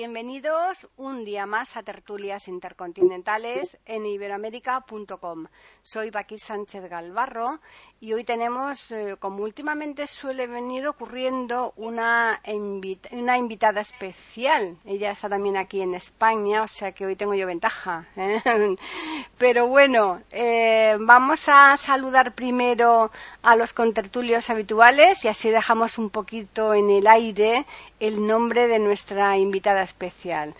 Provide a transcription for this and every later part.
Bienvenidos un día más a Tertulias Intercontinentales en iberoamérica.com. Soy Paqui Sánchez Galvarro y hoy tenemos, eh, como últimamente suele venir ocurriendo, una, una, invitada especial. Ella está también aquí en España, o sea que hoy tengo yo ventaja. ¿eh? Pero bueno, eh, vamos a saludar primero a los contertulios habituales y así dejamos un poquito en el aire el nombre de nuestra invitada especial.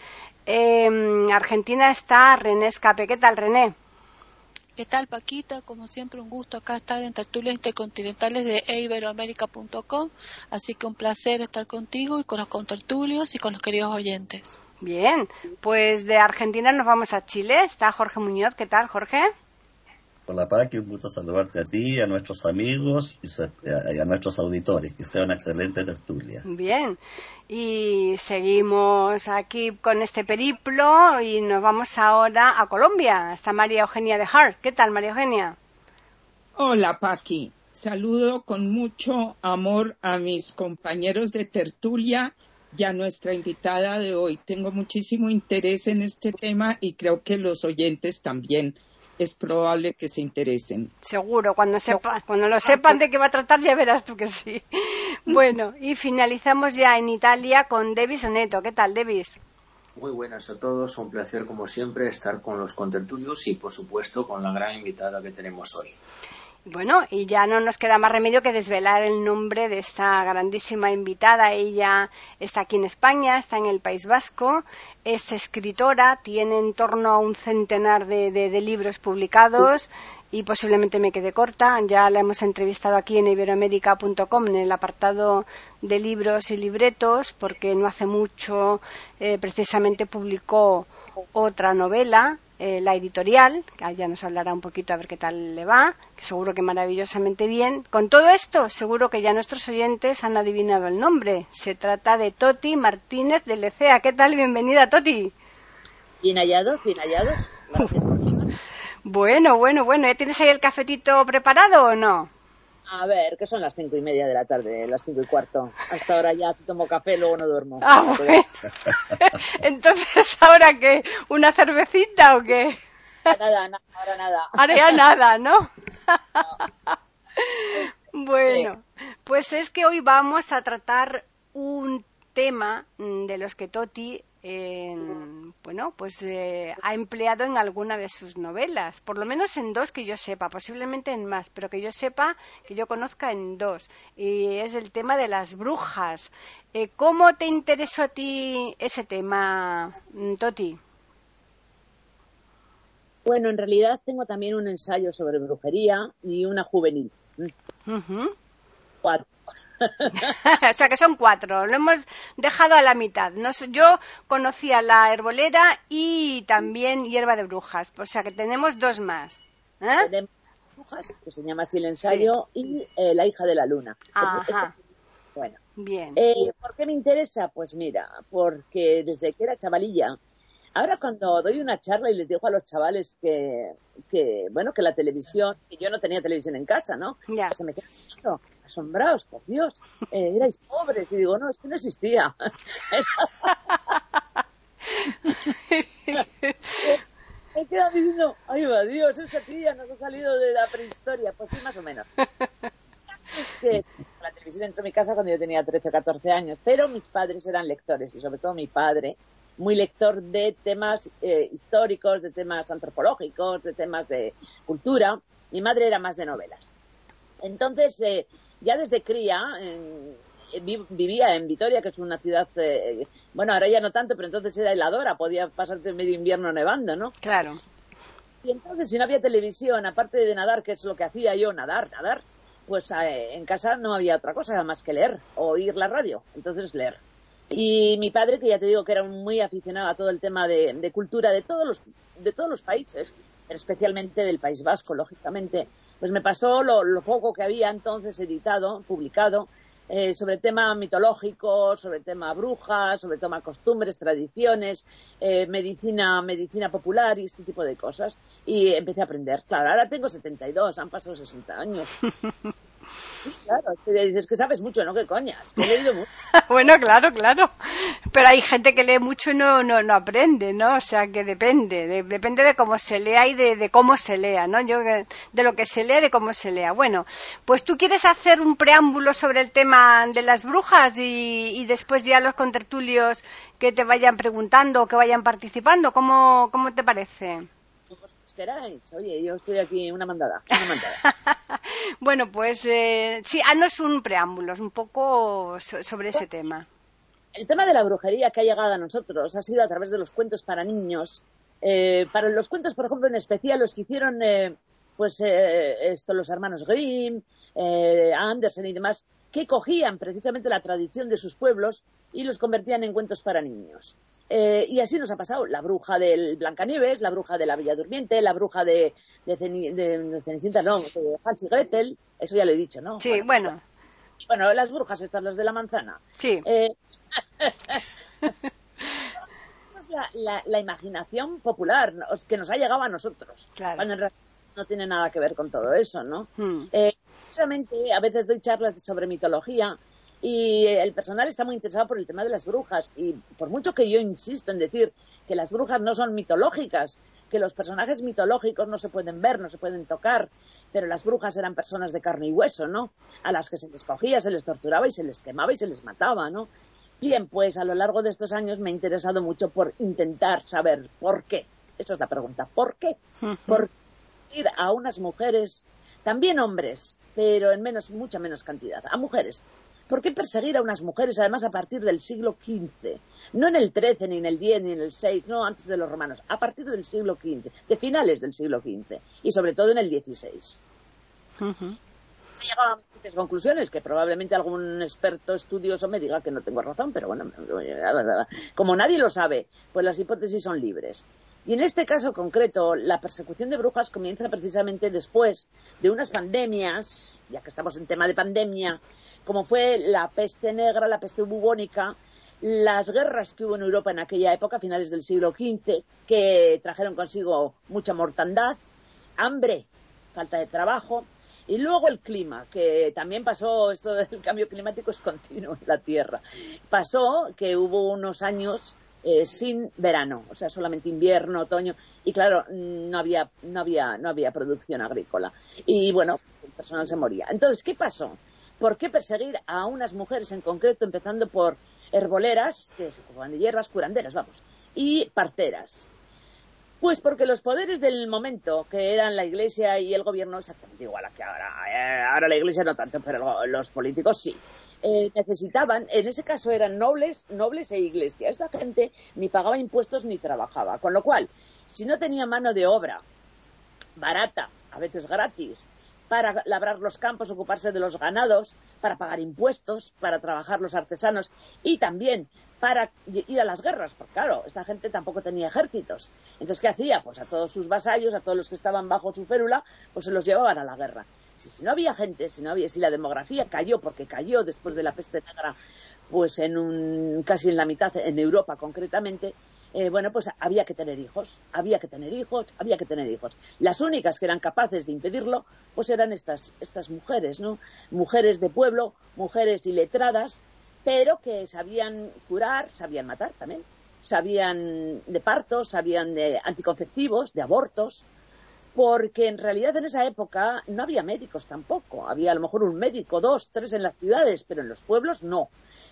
En Argentina está René Escape. ¿Qué tal, René? ¿Qué tal, Paquita? Como siempre, un gusto acá estar en tertulias intercontinentales de eiberoamerica.com. Así que un placer estar contigo y con los contertulios y con los queridos oyentes. Bien, pues de Argentina nos vamos a Chile. Está Jorge Muñoz. ¿Qué tal, Jorge? Hola, Paqui. Un gusto saludarte a ti, a nuestros amigos y a nuestros auditores. Que sea una excelente tertulia. Bien. Y seguimos aquí con este periplo y nos vamos ahora a Colombia. Está María Eugenia de Hart. ¿Qué tal, María Eugenia? Hola, Paqui. Saludo con mucho amor a mis compañeros de tertulia y a nuestra invitada de hoy. Tengo muchísimo interés en este tema y creo que los oyentes también es probable que se interesen. Seguro, cuando, sepa, cuando lo sepan de qué va a tratar ya verás tú que sí. Bueno, y finalizamos ya en Italia con Devis Oneto. ¿Qué tal, Devis? Muy buenas a todos, un placer como siempre estar con los contertulios y por supuesto con la gran invitada que tenemos hoy. Bueno, y ya no nos queda más remedio que desvelar el nombre de esta grandísima invitada. Ella está aquí en España, está en el País Vasco, es escritora, tiene en torno a un centenar de, libros publicados y posiblemente me quede corta. Ya la hemos entrevistado aquí en iberoamérica.com en el apartado de libros y libretos, porque no hace mucho eh, precisamente publicó otra novela eh, la editorial, que ya nos hablará un poquito a ver qué tal le va, que seguro que maravillosamente bien. Con todo esto, seguro que ya nuestros oyentes han adivinado el nombre. Se trata de Toti Martínez de Lecea. ¿Qué tal? Bienvenida, Toti. Bien hallados, bien hallados. bueno, bueno, bueno. ¿Ya tienes ahí el cafetito preparado o no? A ver, que son las cinco y media de la tarde, las cinco y cuarto. Hasta ahora ya si tomo café, luego no duermo. Ah, bueno. Entonces, ¿ahora qué? ¿Una cervecita o qué? Nada, nada, ahora nada. Ahora ya nada, ¿no? bueno, pues es que hoy vamos a tratar un tema de los que Toti bueno, pues eh, ha empleado en alguna de sus novelas, por lo menos en dos que yo sepa, posiblemente en más, pero que yo sepa, que yo conozca en dos, y es el tema de las brujas. Eh, ¿Cómo te interesó a ti ese tema, mm, Toti? Bueno, en realidad tengo también un ensayo sobre brujería y una juvenil. Cuatro. o sea que son cuatro. Lo hemos dejado a la mitad. yo conocía la herbolera y también hierba de brujas. O sea que tenemos dos más. ¿eh? Tenemos brujas, que se llama así el ensayo, y eh, la hija de la luna. bueno. Bien. Eh, ¿Por qué me interesa? Pues mira, porque desde que era chavalilla, ahora cuando doy una charla y les digo a los chavales que, que bueno, que la televisión, y yo no tenía televisión en casa, ¿no? Ya. Se me queda asombrados, por Dios, eh, erais pobres. Y digo, no, es que no existía. Me quedan diciendo, ay, va Dios, esa tía nos ha salido de la prehistoria. Pues sí, más o menos. Es que la televisión entró en mi casa cuando yo tenía 13 o 14 años, pero mis padres eran lectores y sobre todo mi padre, muy lector de temas eh, históricos, de temas antropológicos, de temas de cultura. Mi madre era más de novelas. Entonces, eh, ya desde cría vivía en Vitoria, que es una ciudad, eh, bueno, ahora ya no tanto, pero entonces era heladora, podía pasarte medio invierno nevando, ¿no? Claro. Y entonces, si no había televisión, aparte de nadar, que es lo que hacía yo, nadar, nadar, pues eh, en casa no había otra cosa más que leer o oír la radio, entonces leer. Y mi padre, que ya te digo que era muy aficionado a todo el tema de, de cultura de todos los, de todos los países, pero especialmente del País Vasco, lógicamente, pues me pasó lo, lo poco que había entonces editado, publicado, eh, sobre tema mitológico, sobre tema brujas, sobre tema costumbres, tradiciones, eh, medicina, medicina popular y este tipo de cosas. Y empecé a aprender. Claro, ahora tengo 72, han pasado 60 años. Sí, claro, te dices que sabes mucho, ¿no? ¿Qué coñas? Que bueno, claro, claro. Pero hay gente que lee mucho y no, no, no aprende, ¿no? O sea, que depende. de- depende de cómo se lea y de, cómo se lea, ¿no? Yo, que- de lo que se lea de cómo se lea. Bueno, pues tú quieres hacer un preámbulo sobre el tema de las brujas y, y después ya los contertulios que te vayan preguntando o que vayan participando. ¿Cómo, cómo te parece? Queráis. Oye, yo estoy aquí una mandada. Una mandada. bueno, pues eh, sí, haznos un preámbulo, un poco so- sobre ese tema. El tema de la brujería que ha llegado a nosotros ha sido a través de los cuentos para niños. Eh, para los cuentos, por ejemplo, en especial los que hicieron eh, pues eh, esto, los hermanos Grimm, eh, Andersen y demás, que cogían precisamente la tradición de sus pueblos y los convertían en cuentos para niños. Eh, y así nos ha pasado. La bruja del Blancanieves, la bruja de la Bella Durmiente, la bruja de, de, Ceni- de- de Cenicienta, no, de Hans y Gretel, eso ya lo he dicho, ¿no? Sí, bueno, Bueno, las brujas estas, las de la manzana. sí. Eh, esa es la, la- la imaginación popular que nos ha llegado a nosotros. Claro. Cuando en realidad no tiene nada que ver con todo eso, ¿no? Hmm. Eh, precisamente a veces doy charlas sobre mitología y el personal está muy interesado por el tema de las brujas y por mucho que yo insisto en decir que las brujas no son mitológicas, que los personajes mitológicos no se pueden ver, no se pueden tocar, pero las brujas eran personas de carne y hueso, ¿no? A las que se les cogía, se les torturaba y se les quemaba y se les mataba, ¿no? Bien, pues a lo largo de estos años me he interesado mucho por intentar saber por qué. Esa es la pregunta, ¿por qué? Por qué ir a unas mujeres, también hombres, pero en menos, mucha menos cantidad, a mujeres. ¿Por qué perseguir a unas mujeres, además, a partir del siglo XV? No en el XIII, ni en el X, ni en el VI, no antes de los romanos, a partir del siglo XV, de finales del siglo XV, y sobre todo en el XVI. He llegado a múltiples conclusiones, que probablemente algún experto estudioso me diga que no tengo razón, pero bueno, como nadie lo sabe, pues las hipótesis son libres. Y en este caso concreto, la persecución de brujas comienza precisamente después de unas pandemias, ya que estamos en tema de pandemia, como fue la peste negra, la peste bubónica, las guerras que hubo en Europa en aquella época, a finales del siglo XV, que trajeron consigo mucha mortandad, hambre, falta de trabajo, y luego el clima, que también pasó, esto del cambio climático es continuo en la Tierra. Pasó que hubo unos años eh, sin verano, o sea, solamente invierno, otoño, y claro, no había, no había, no había producción agrícola. Y bueno, el personal se moría. Entonces, ¿qué pasó? ¿Por qué perseguir a unas mujeres en concreto, empezando por herboleras, que se ocupaban de hierbas, curanderas, vamos, y parteras? Pues porque los poderes del momento, que eran la Iglesia y el gobierno, exactamente igual a que ahora, eh, ahora la Iglesia no tanto, pero los políticos sí, eh, necesitaban, en ese caso eran nobles, nobles e Iglesia. Esta gente ni pagaba impuestos ni trabajaba, con lo cual, si no tenía mano de obra barata, a veces gratis, para labrar los campos, ocuparse de los ganados, para pagar impuestos, para trabajar los artesanos y también para ir a las guerras, porque claro, esta gente tampoco tenía ejércitos. Entonces, ¿qué hacía? Pues a todos sus vasallos, a todos los que estaban bajo su férula, pues se los llevaban a la guerra. Si, si no había gente, si no había, si la demografía cayó, porque cayó después de la peste negra, pues en un, casi en la mitad, en Europa concretamente, eh, bueno, pues había que tener hijos, había que tener hijos, había que tener hijos. Las únicas que eran capaces de impedirlo, pues eran estas, estas mujeres, ¿no? Mujeres de pueblo, mujeres iletradas, pero que sabían curar, sabían matar también, sabían de partos, sabían de anticonceptivos, de abortos, porque en realidad en esa época no había médicos tampoco, había a lo mejor un médico, dos, tres en las ciudades, pero en los pueblos no.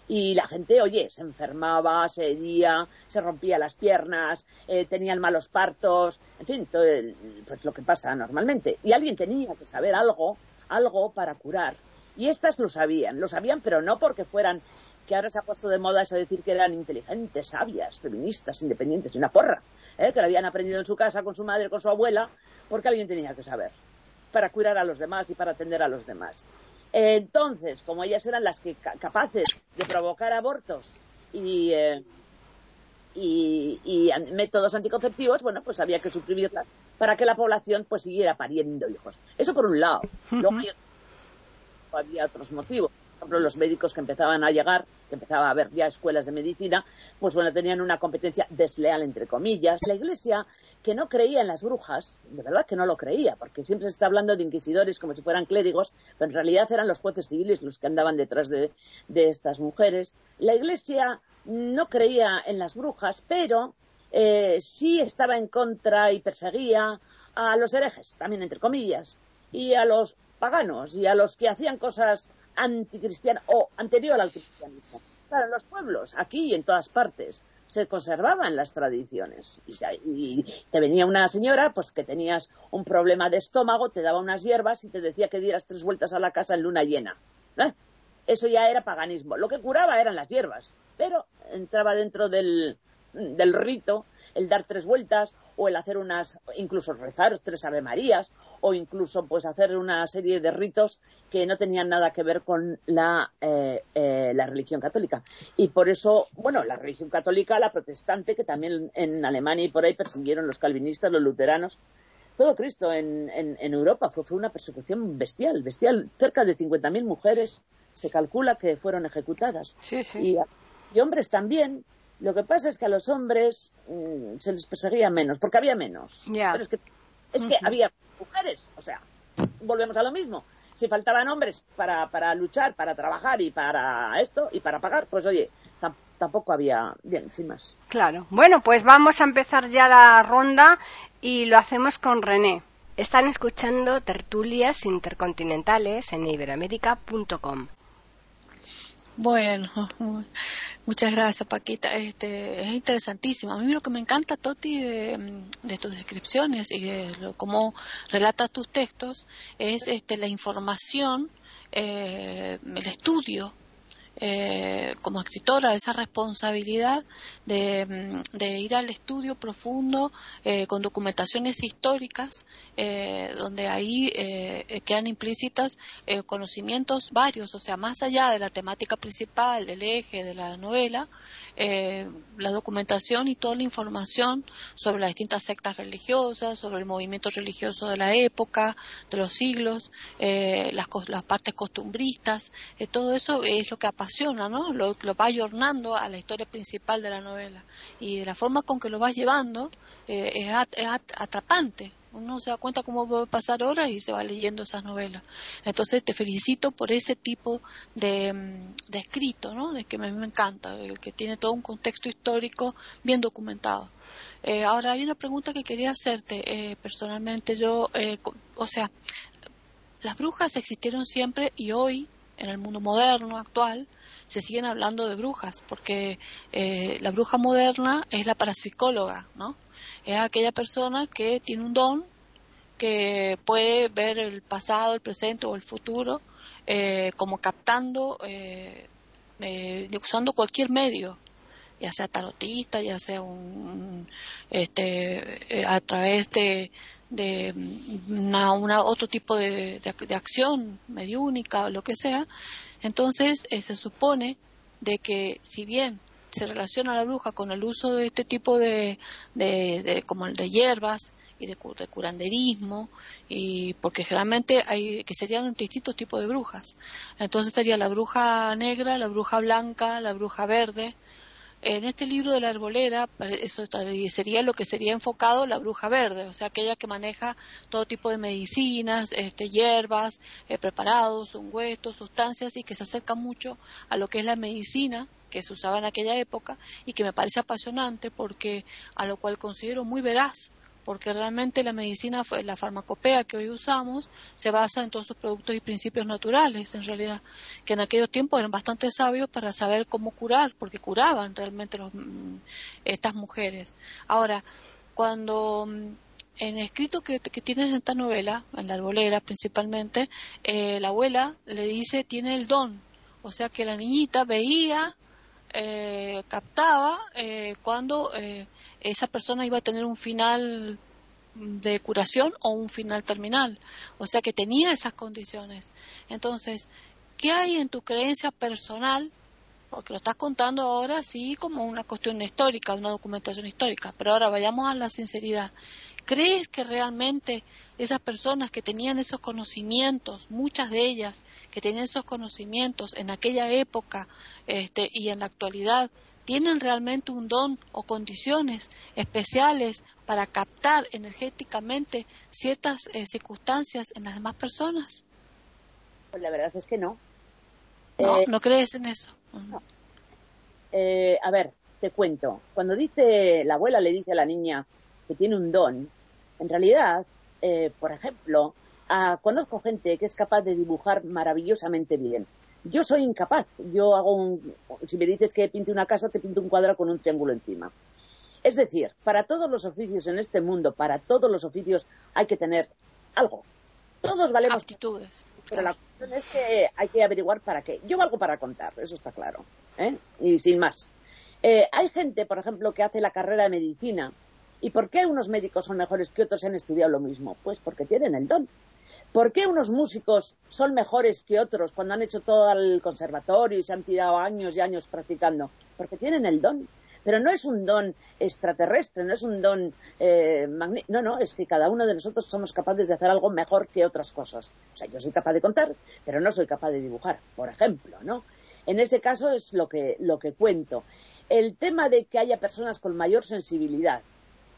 Y la gente, oye, se enfermaba, se hería, se rompía las piernas, eh, tenían malos partos, en fin, todo el- pues lo que pasa normalmente. Y alguien tenía que saber algo, algo para curar. Y estas lo sabían, lo sabían, pero no porque fueran, que ahora se ha puesto de moda eso de decir que eran inteligentes, sabias, feministas, independientes, y una porra, ¿eh? que lo habían aprendido en su casa con su madre, con su abuela, porque alguien tenía que saber, para curar a los demás y para atender a los demás. Entonces, como ellas eran las que ca- capaces de provocar abortos y, eh, y, métodos anticonceptivos, bueno, pues había que suprimirlas para que la población pues siguiera pariendo hijos. Eso por un lado. Luego había otros motivos ejemplo, los médicos que empezaban a llegar, que empezaba a haber ya escuelas de medicina, pues bueno, tenían una competencia desleal, entre comillas. La Iglesia, que no creía en las brujas, de verdad que no lo creía, porque siempre se está hablando de inquisidores como si fueran clérigos, pero en realidad eran los jueces civiles los que andaban detrás de, estas mujeres. La Iglesia no creía en las brujas, pero eh, sí estaba en contra y perseguía a los herejes, también entre comillas, y a los paganos y a los que hacían cosas anticristiana o anterior al cristianismo. Claro, en los pueblos, aquí y en todas partes, se conservaban las tradiciones. Y, te venía una señora, pues que tenías un problema de estómago, te daba unas hierbas y te decía que dieras tres vueltas a la casa en luna llena. Eso ya era paganismo. Lo que curaba eran las hierbas, pero entraba dentro del, del rito el dar tres vueltas o el hacer unas, incluso rezar tres Ave Marías o incluso pues hacer una serie de ritos que no tenían nada que ver con la, eh, eh, la religión católica. Y por eso, bueno, la religión católica, la protestante, que también en Alemania y por ahí persiguieron los calvinistas, los luteranos, todo Cristo en, en, Europa fue, fue, una persecución bestial, bestial. Cerca de 50.000 mujeres se calcula que fueron ejecutadas. Y, y, hombres también. Lo que pasa es que a los hombres mm, se les perseguía menos, porque había menos. Pero es que, es que había mujeres. O sea, volvemos a lo mismo. Si faltaban hombres para, para luchar, para trabajar y para esto y para pagar, pues oye, tampoco había bien, sin más. Claro. Bueno, pues vamos a empezar ya la ronda y lo hacemos con René. Están escuchando tertulias intercontinentales en iberoamérica.com. Bueno, muchas gracias Paquita. Este, es interesantísimo. A mí lo que me encanta, Toti, de, tus descripciones y de cómo relatas tus textos es este, la información, eh, el estudio eh, como escritora esa responsabilidad de, ir al estudio profundo eh, con documentaciones históricas eh, donde ahí quedan implícitas conocimientos varios, o sea, más allá de la temática principal, del eje de la novela, eh, la documentación y toda la información sobre las distintas sectas religiosas, sobre el movimiento religioso de la época, de los siglos, eh, las, las, partes costumbristas, eh, todo eso es lo que apasiona, ¿no? Lo, lo va ayornando a la historia principal de la novela. Y de la forma con que lo vas llevando es, es atrapante, uno se da cuenta cómo va a pasar horas y se va leyendo esas novelas. Entonces te felicito por ese tipo de, mm, escrito, ¿no? De que a mí me encanta, el que tiene todo un contexto histórico bien documentado. Eh, ahora hay una pregunta que quería hacerte eh, personalmente. Yo, eh, o sea, las brujas existieron siempre y hoy en el mundo moderno actual se siguen hablando de brujas porque la bruja moderna es la parapsicóloga, ¿no? Es aquella persona que tiene un don que puede ver el pasado, el presente o el futuro eh, como captando, eh, eh, usando cualquier medio, ya sea tarotista, ya sea un, este, a través de, de una, otro tipo de, de, acción mediúnica o lo que sea. Entonces se supone de que si bien se relaciona la bruja con el uso de este tipo de, de, como el de hierbas y de, curanderismo y porque generalmente hay que serían distintos tipos de brujas. Entonces estaría la bruja negra la bruja blanca la bruja verde. En este libro de la arbolera, eso sería lo que sería enfocado la bruja verde, o sea, aquella que maneja todo tipo de medicinas, este, hierbas, eh, preparados, ungüentos, sustancias y que se acerca mucho a lo que es la medicina que se usaba en aquella época y que me parece apasionante porque a lo cual considero muy veraz porque realmente la medicina, la farmacopea que hoy usamos, se basa en todos sus productos y principios naturales, en realidad, que en aquellos tiempos eran bastante sabios para saber cómo curar, porque curaban realmente los, mm, estas mujeres. Ahora, cuando mm, en el escrito que, que tienes en esta novela, en la arbolera principalmente, eh, la abuela le dice tiene el don, o sea que la niñita veía eh, captaba eh, cuando eh, esa persona iba a tener un final de curación o un final terminal. O sea que tenía esas condiciones. Entonces, ¿qué hay en tu creencia personal porque lo estás contando ahora sí como una cuestión histórica, una documentación histórica, pero ahora vayamos a la sinceridad. ¿Crees que realmente esas personas que tenían esos conocimientos, muchas de ellas que tenían esos conocimientos en aquella época este, y en la actualidad, tienen realmente un don o condiciones especiales para captar energéticamente ciertas eh, circunstancias en las demás personas? Pues la verdad es que no. No, eh, no crees en eso. Eh, a ver, te cuento. Cuando dice la abuela le dice a la niña que tiene un don, en realidad, eh, por ejemplo, conozco gente que es capaz de dibujar maravillosamente bien. Yo soy incapaz. Yo hago un. Si me dices que pinte una casa, te pinto un cuadro con un triángulo encima. Es decir, para todos los oficios en este mundo, para todos los oficios hay que tener algo. Todos valemos. Aptitudes. Pero la cuestión es que hay que averiguar para qué. Yo valgo para contar, eso está claro. ¿eh? Y sin más. Eh, hay gente, por ejemplo, que hace la carrera de medicina ¿Y por qué unos médicos son mejores que otros y han estudiado lo mismo? Pues porque tienen el don. ¿Por qué unos músicos son mejores que otros cuando han hecho todo el conservatorio y se han tirado años y años practicando? Porque tienen el don. Pero no es un don extraterrestre, no es un don eh, No, no, es que cada uno de nosotros somos capaces de hacer algo mejor que otras cosas. O sea, yo soy capaz de contar, pero no soy capaz de dibujar, por ejemplo, ¿no? En ese caso es lo que, lo que cuento. El tema de que haya personas con mayor sensibilidad,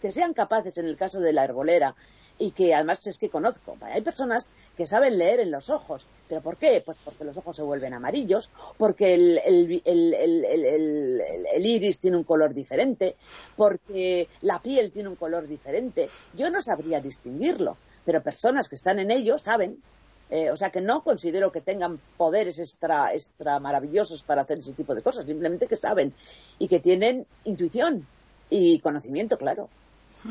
que sean capaces en el caso de la herbolera y que además es que conozco. Hay personas que saben leer en los ojos. ¿Pero por qué? Pues porque los ojos se vuelven amarillos, porque el, el, iris tiene un color diferente, porque la piel tiene un color diferente. Yo no sabría distinguirlo, pero personas que están en ello saben. Eh, o sea que no considero que tengan poderes extra, extra maravillosos para hacer ese tipo de cosas, simplemente que saben y que tienen intuición y conocimiento, claro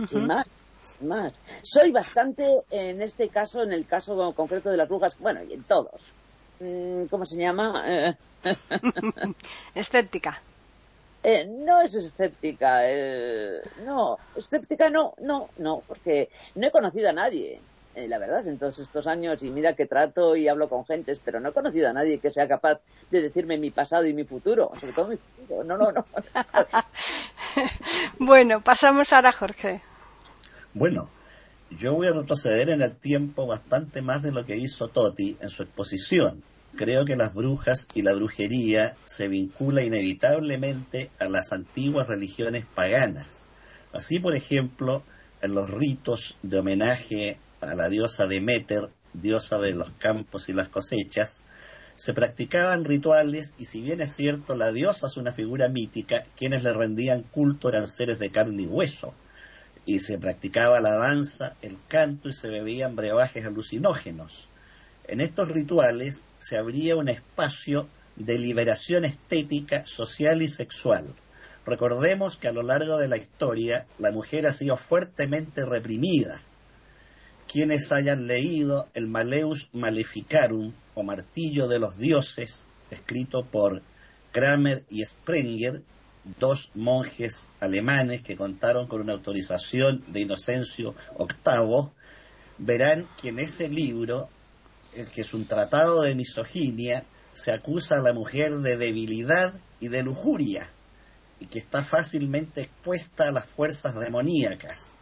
sin más, sin más. Soy bastante, en este caso, en el caso concreto de las brujas, bueno, y en todos. Mm, ¿Cómo se llama? escéptica. Eh, no es escéptica, eh, no, escéptica no, no, no, porque no he conocido a nadie, eh, la verdad, en todos estos años, y mira que trato y hablo con gentes, pero no he conocido a nadie que sea capaz de decirme mi pasado y mi futuro, sobre todo mi futuro, no, no, no. bueno, pasamos ahora a Jorge. Bueno, yo voy a retroceder en el tiempo bastante más de lo que hizo Toti en su exposición. Creo que las brujas y la brujería se vincula inevitablemente a las antiguas religiones paganas. Así, por ejemplo, en los ritos de homenaje a la diosa Demeter, diosa de los campos y las cosechas, se practicaban rituales y si bien es cierto la diosa es una figura mítica, quienes le rendían culto eran seres de carne y hueso, y se practicaba la danza, el canto y se bebían brebajes alucinógenos. En estos rituales se abría un espacio de liberación estética, social y sexual. Recordemos que a lo largo de la historia la mujer ha sido fuertemente reprimida. Quienes hayan leído el Maleus Maleficarum Martillo de los Dioses, escrito por Kramer y Sprenger, dos monjes alemanes que contaron con una autorización de Inocencio VIII, verán que en ese libro, el que es un tratado de misoginia, se acusa a la mujer de debilidad y de lujuria, y que está fácilmente expuesta a las fuerzas demoníacas.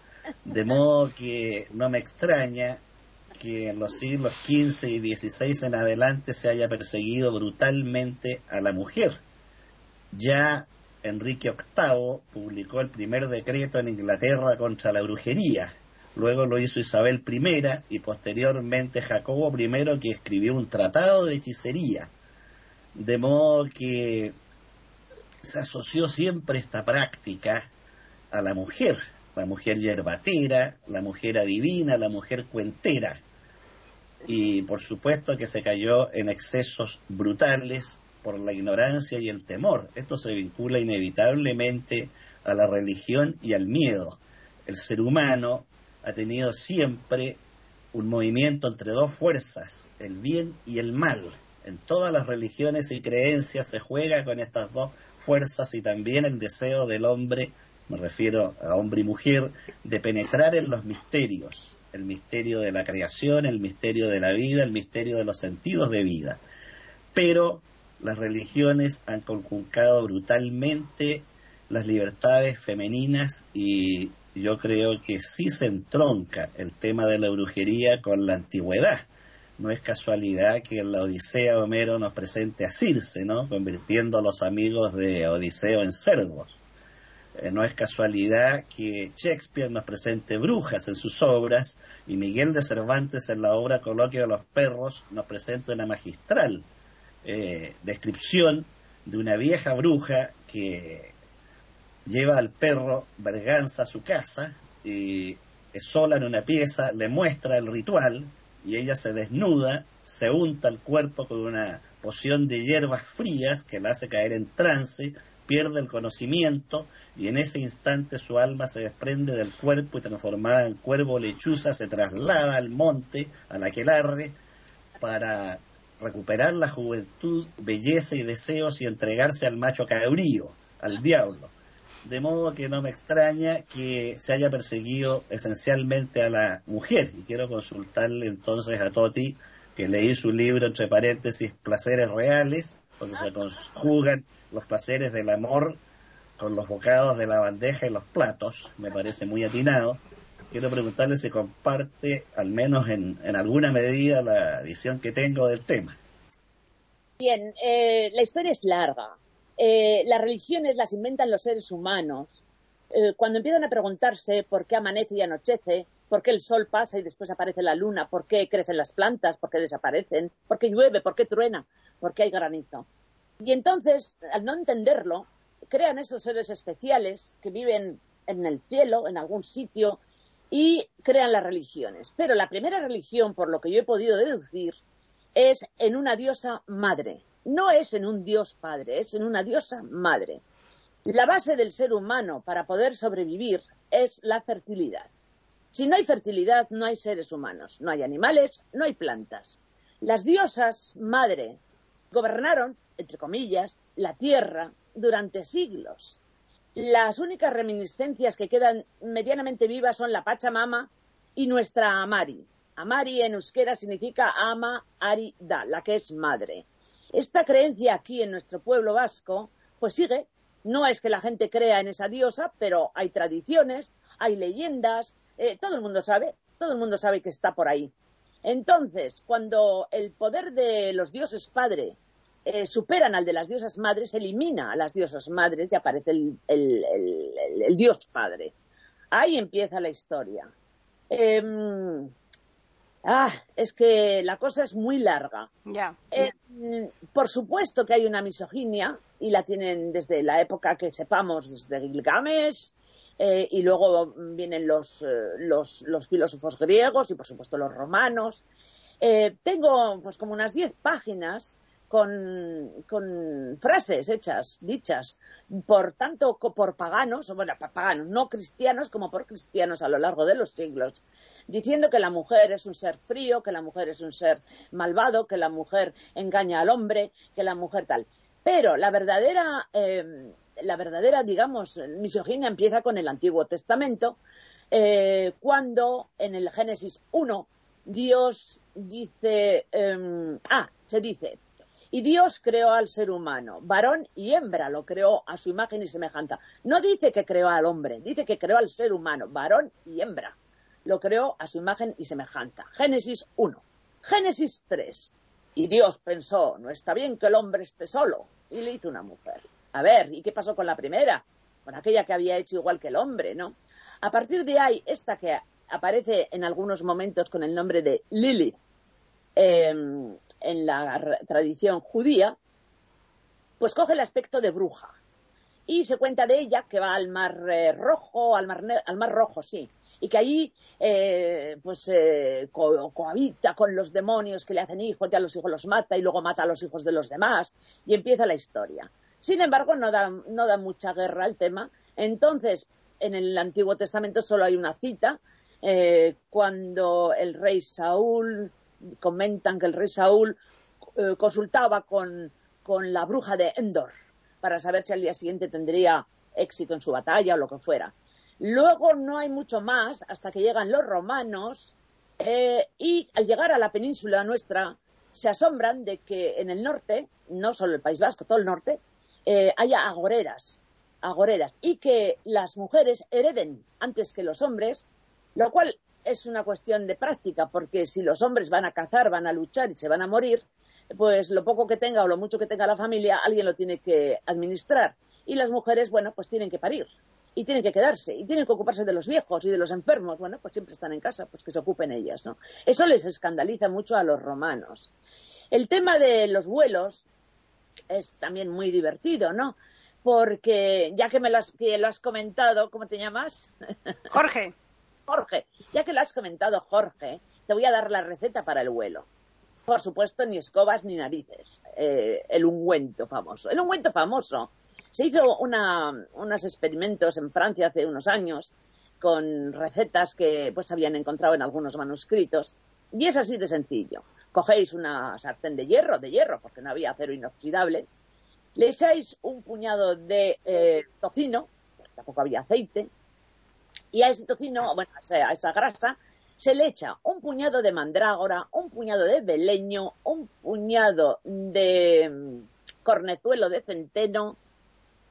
De modo que no me extraña que en los siglos XV y XVI en adelante se haya perseguido brutalmente a la mujer. Ya Enrique VIII publicó el primer decreto en Inglaterra contra la brujería. Luego lo hizo Isabel I y posteriormente Jacobo I que escribió un tratado de hechicería. De modo que se asoció siempre esta práctica a la mujer, la mujer yerbatera, la mujer adivina, la mujer cuentera y por supuesto que se cayó en excesos brutales por la ignorancia y el temor. Esto se vincula inevitablemente a la religión y al miedo. El ser humano ha tenido siempre un movimiento entre dos fuerzas, el bien y el mal. En todas las religiones y creencias se juega con estas dos fuerzas y también el deseo del hombre, me refiero a hombre y mujer, de penetrar en los misterios el misterio de la creación, el misterio de la vida, el misterio de los sentidos de vida. Pero las religiones han conculcado brutalmente las libertades femeninas y yo creo que sí se entronca el tema de la brujería con la antigüedad. No es casualidad que en la Odisea Homero nos presente a Circe, ¿no? Convirtiendo a los amigos de Odiseo en cerdos. Eh, no es casualidad que Shakespeare nos presente brujas en sus obras y Miguel de Cervantes en la obra Coloquio de los Perros nos presenta una magistral eh, descripción de una vieja bruja que lleva al perro Berganza a su casa y es sola en una pieza, le muestra el ritual y ella se desnuda, se unta el cuerpo con una poción de hierbas frías que la hace caer en trance, pierde el conocimiento y en ese instante su alma se desprende del cuerpo y transformada en cuervo lechuza se traslada al monte, a la aquelarre, para recuperar la juventud, belleza y deseos y entregarse al macho cabrío, al diablo. De modo que no me extraña que se haya perseguido esencialmente a la mujer. Y quiero consultarle entonces a Toti, que leí su libro, entre paréntesis, Placeres Reales, donde se conjugan los placeres del amor con los bocados de la bandeja y los platos, me parece muy atinado. Quiero preguntarle si comparte, al menos en, alguna medida, la visión que tengo del tema. Bien, eh, la historia es larga. Eh, las religiones las inventan los seres humanos. Eh, cuando empiezan a preguntarse por qué amanece y anochece, por qué el sol pasa y después aparece la luna, por qué crecen las plantas, por qué desaparecen, por qué llueve, por qué truena, por qué hay granizo. Y entonces, al no entenderlo, crean esos seres especiales que viven en el cielo, en algún sitio, y crean las religiones. Pero la primera religión, por lo que yo he podido deducir, es en una diosa madre. No es en un dios padre, es en una diosa madre. La base del ser humano para poder sobrevivir es la fertilidad. Si no hay fertilidad, no hay seres humanos, no hay animales, no hay plantas. Las diosas madre gobernaron, entre comillas, la tierra durante siglos. Las únicas reminiscencias que quedan medianamente vivas son la Pachamama y nuestra Amari. Amari en euskera significa ama, ari, da, la que es madre. Esta creencia aquí en nuestro pueblo vasco, pues sigue. No es que la gente crea en esa diosa, pero hay tradiciones, hay leyendas, eh, todo el mundo sabe, todo el mundo sabe que está por ahí. Entonces, cuando el poder de los dioses padre eh, superan al de las diosas madres, elimina a las diosas madres y aparece el, dios padre. Ahí empieza la historia. Em, ah, es que la cosa es muy larga. Em, por supuesto que hay una misoginia y la tienen desde la época que sepamos, desde Gilgamesh, eh, y luego vienen los, eh, los, los, filósofos griegos y por supuesto los romanos. tengo pues como unas diez páginas con, con, frases hechas, dichas, por tanto por paganos, bueno, paganos, no cristianos como por cristianos a lo largo de los siglos, diciendo que la mujer es un ser frío, que la mujer es un ser malvado, que la mujer engaña al hombre, que la mujer tal. Pero la verdadera, eh, la verdadera, digamos, misoginia empieza con el Antiguo Testamento, eh, cuando en el Génesis 1 Dios dice, eh, ah, se dice, y Dios creó al ser humano, varón y hembra, lo creó a su imagen y semejanza. No dice que creó al hombre, dice que creó al ser humano, varón y hembra. Lo creó a su imagen y semejanza. Génesis 1. Génesis 3. Y Dios pensó, no está bien que el hombre esté solo. Y le hizo una mujer. A ver, ¿y qué pasó con la primera? Con aquella que había hecho igual que el hombre, ¿no? A partir de ahí, esta que aparece en algunos momentos con el nombre de Lilith, em, en la tradición judía, pues coge el aspecto de bruja. Y se cuenta de ella que va al mar eh, rojo, al mar, al mar rojo, sí, y que allí eh, pues eh, cohabita con los demonios que le hacen hijos, ya los hijos los mata y luego mata a los hijos de los demás, y empieza la historia. Sin embargo, no da, no mucha guerra el tema. Entonces, en el Antiguo Testamento solo hay una cita, cuando el rey Saúl comentan que el rey Saúl eh, consultaba con, la bruja de Endor para saber si al día siguiente tendría éxito en su batalla o lo que fuera. Luego no hay mucho más hasta que llegan los romanos eh, y al llegar a la península nuestra se asombran de que en el norte, no solo el País Vasco, todo el norte, eh, haya agoreras, agoreras, y que las mujeres hereden antes que los hombres, lo cual es una cuestión de práctica, porque si los hombres van a cazar, van a luchar y se van a morir, pues lo poco que tenga o lo mucho que tenga la familia, alguien lo tiene que administrar. Y las mujeres, bueno, pues tienen que parir y tienen que quedarse y tienen que ocuparse de los viejos y de los enfermos. Bueno, pues siempre están en casa, pues que se ocupen ellas, ¿no? Eso les escandaliza mucho a los romanos. El tema de los vuelos es también muy divertido, ¿no? Porque ya que me lo has, que lo has comentado, ¿cómo te llamas? Jorge. Jorge, ya que lo has comentado, Jorge, te voy a dar la receta para el vuelo. Por supuesto, ni escobas ni narices. Eh, el ungüento famoso. El ungüento famoso. Se hizo unos experimentos en Francia hace unos años con recetas que pues habían encontrado en algunos manuscritos. Y es así de sencillo. Cogéis una sartén de hierro, de hierro, porque no había acero inoxidable. Le echáis un puñado de eh, tocino, tampoco había aceite, y a ese tocino, bueno, a esa grasa, se le echa un puñado de mandrágora, un puñado de beleño, un puñado de mm, cornezuelo de centeno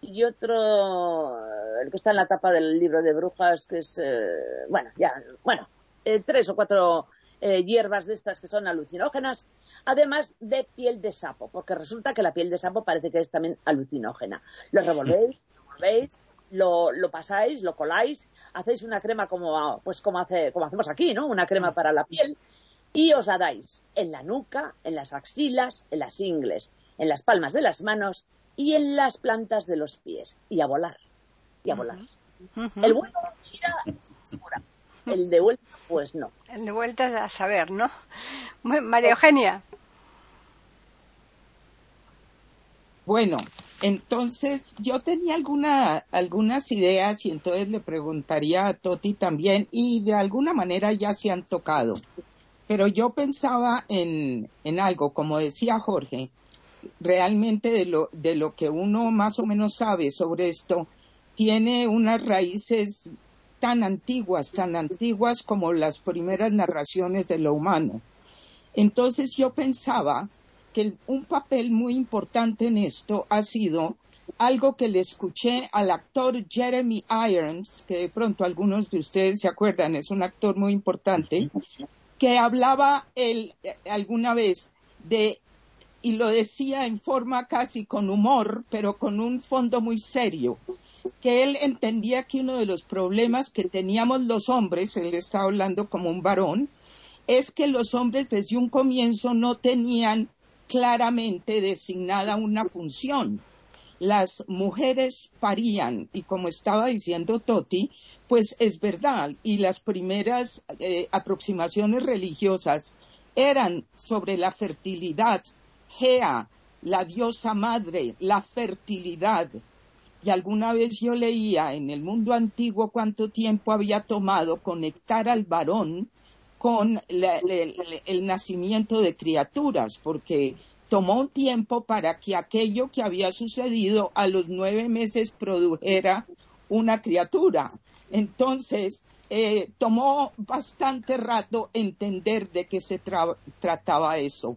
y otro, el que está en la tapa del libro de brujas, que es, eh, bueno, ya, bueno, eh, tres o cuatro eh, hierbas de estas que son alucinógenas, además de piel de sapo, porque resulta que la piel de sapo parece que es también alucinógena. Lo revolvéis, lo revolvéis, lo, lo, pasáis, lo coláis, hacéis una crema como, pues como, hace, como hacemos aquí, ¿no? Una crema para la piel y os la dais en la nuca, en las axilas, en las ingles, en las palmas de las manos y en las plantas de los pies. Y a volar, y a volar. El vuelo segura. El de vuelta, pues no. El de vuelta es a saber, ¿no? María Eugenia. Bueno, entonces yo tenía alguna, algunas ideas y entonces le preguntaría a Toti también y de alguna manera ya se han tocado. Pero yo pensaba en, en algo, como decía Jorge, realmente de lo, de lo que uno más o menos sabe sobre esto, tiene unas raíces tan antiguas, tan antiguas como las primeras narraciones de lo humano. Entonces yo pensaba que un papel muy importante en esto ha sido algo que le escuché al actor Jeremy Irons, que de pronto algunos de ustedes se acuerdan, es un actor muy importante, que hablaba él eh, alguna vez de, y lo decía en forma casi con humor, pero con un fondo muy serio, que él entendía que uno de los problemas que teníamos los hombres, él está hablando como un varón, es que los hombres desde un comienzo no tenían claramente designada una función. Las mujeres parían, y como estaba diciendo Toti, pues es verdad, y las primeras eh, aproximaciones religiosas eran sobre la fertilidad, Gea, la diosa madre, la fertilidad. Y alguna vez yo leía en el mundo antiguo cuánto tiempo había tomado conectar al varón con el nacimiento de criaturas, porque tomó un tiempo para que aquello que había sucedido a los nueve meses produjera una criatura. Entonces, eh, tomó bastante rato entender de qué se trataba eso.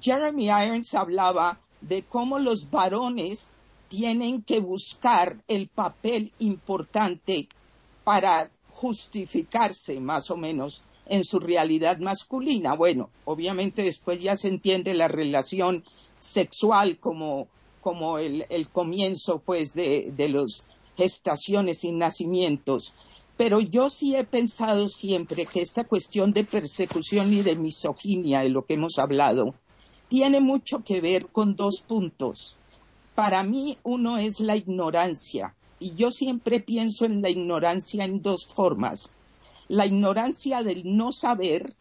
Jeremy Irons hablaba de cómo los varones tienen que buscar el papel importante para justificarse más o menos en su realidad masculina. Bueno, obviamente después ya se entiende la relación sexual como, como el, comienzo pues de, de las gestaciones y nacimientos. Pero yo sí he pensado siempre que esta cuestión de persecución y de misoginia, de lo que hemos hablado, tiene mucho que ver con dos puntos. Para mí uno es la ignorancia, y yo siempre pienso en la ignorancia en dos formas la ignorancia del no saber,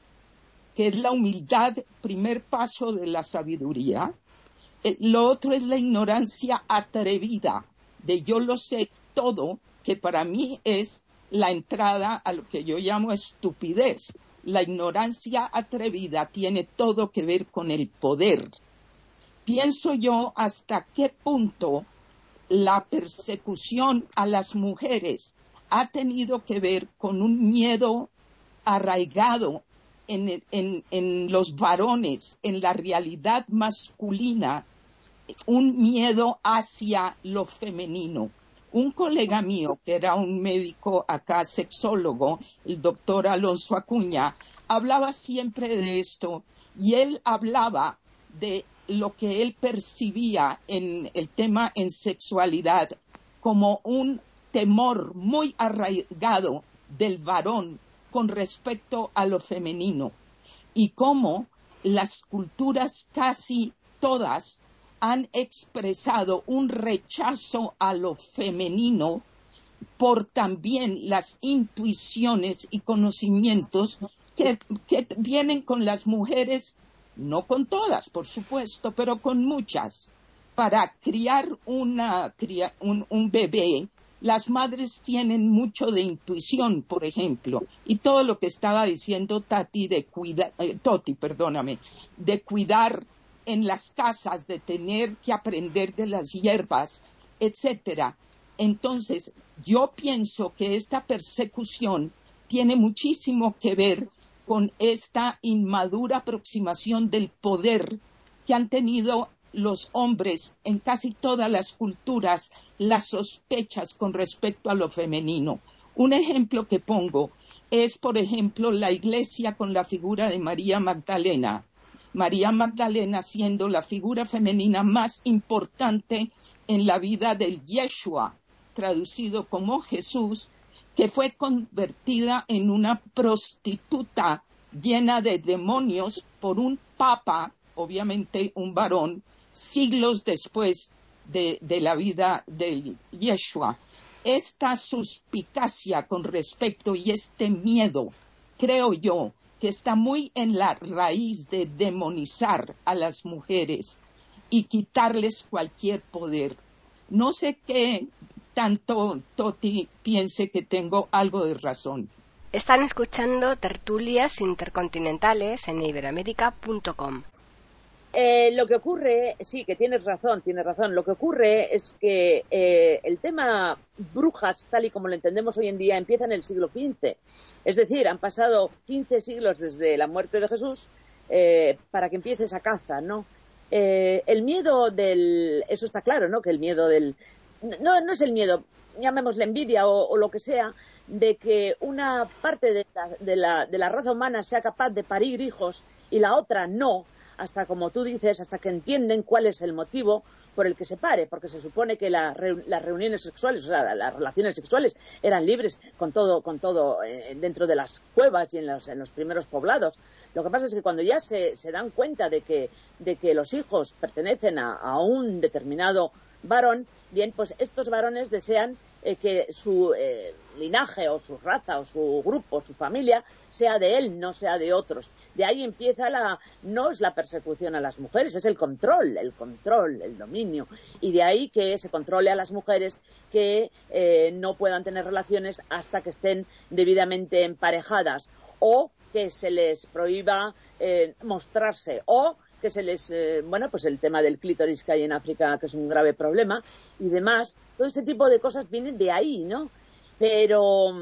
que es la humildad, primer paso de la sabiduría. Eh, lo otro es la ignorancia atrevida, de yo lo sé todo, que para mí es la entrada a lo que yo llamo estupidez. La ignorancia atrevida tiene todo que ver con el poder. Pienso yo hasta qué punto la persecución a las mujeres ha tenido que ver con un miedo arraigado en, en los varones, en la realidad masculina, un miedo hacia lo femenino. Un colega mío, que era un médico acá, sexólogo, el doctor Alonso Acuña, hablaba siempre de esto y él hablaba de lo que él percibía en el tema en sexualidad como un temor muy arraigado del varón con respecto a lo femenino y cómo las culturas casi todas han expresado un rechazo a lo femenino por también las intuiciones y conocimientos que, vienen con las mujeres, no con todas, por supuesto, pero con muchas. Para criar una, un, un bebé, las madres tienen mucho de intuición, por ejemplo, y todo lo que estaba diciendo Tati de cuidar, eh, Toti, perdóname, de cuidar en las casas, de tener que aprender de las hierbas, etcétera. Entonces, yo pienso que esta persecución tiene muchísimo que ver con esta inmadura aproximación del poder que han tenido los hombres en casi todas las culturas, las sospechas con respecto a lo femenino. Un ejemplo que pongo es, por ejemplo, la iglesia con la figura de María Magdalena. María Magdalena siendo la figura femenina más importante en la vida del Yeshua, traducido como Jesús, que fue convertida en una prostituta llena de demonios por un papa, obviamente un varón, siglos después de, de la vida del Yeshua. Esta suspicacia con respecto y este miedo, creo yo, que está muy en la raíz de demonizar a las mujeres y quitarles cualquier poder. No sé qué tanto Toti piense que tengo algo de razón. Están escuchando tertulias intercontinentales en iberamérica.com. Eh, lo que ocurre, sí, que tienes razón, tienes razón. Lo que ocurre es que eh, el tema brujas, tal y como lo entendemos hoy en día, empieza en el siglo XV. Es decir, han pasado 15 siglos desde la muerte de Jesús eh, para que empiece esa caza, ¿no? el miedo del. Eso está claro, ¿no? Que el miedo del. No, no es el miedo, llamémosle envidia o, lo que sea, de que una parte de la, de la raza humana sea capaz de parir hijos y la otra no hasta, como tú dices, hasta que entienden cuál es el motivo por el que se pare, porque se supone que las reuniones sexuales, o sea, las relaciones sexuales eran libres con todo, con todo eh, dentro de las cuevas y en los, en los, primeros poblados. Lo que pasa es que cuando ya se, se dan cuenta de que, de que, los hijos pertenecen a un determinado varón, bien, pues estos varones desean eh, que su eh, linaje o su raza o su grupo, su familia, sea de él, no sea de otros. De ahí empieza la, no es la persecución a las mujeres, es el control, el control, el dominio. Y de ahí que se controle a las mujeres que eh, no puedan tener relaciones hasta que estén debidamente emparejadas o que se les prohíba mostrarse o que se les, eh, bueno, pues el tema del clítoris que hay en África, que es un grave problema, y demás, todo este tipo de cosas vienen de ahí, ¿no? Pero,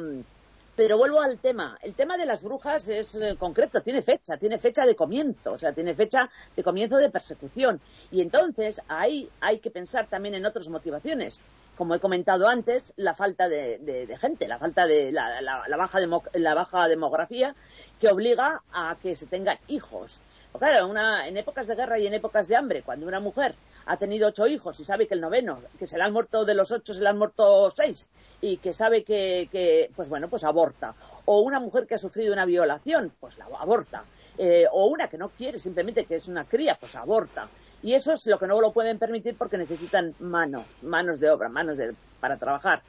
pero vuelvo al tema. El tema de las brujas es eh, concreto, tiene fecha, tiene fecha de comienzo, o sea, tiene fecha de comienzo de persecución. Y entonces ahí hay que pensar también en otras motivaciones. Como he comentado antes, la falta de, gente, la falta de la, baja la baja demografía que obliga a que se tengan hijos. Claro, en épocas de guerra y en épocas de hambre, cuando una mujer ha tenido ocho hijos y sabe que el noveno, que se le han muerto de los ocho, se le han muerto seis, y que sabe que, pues bueno, pues aborta. O una mujer que ha sufrido una violación, pues la aborta. Eh, o una que no quiere, simplemente que es una cría, pues aborta. Y eso es lo que no lo pueden permitir porque necesitan manos, manos de obra, manos para trabajar.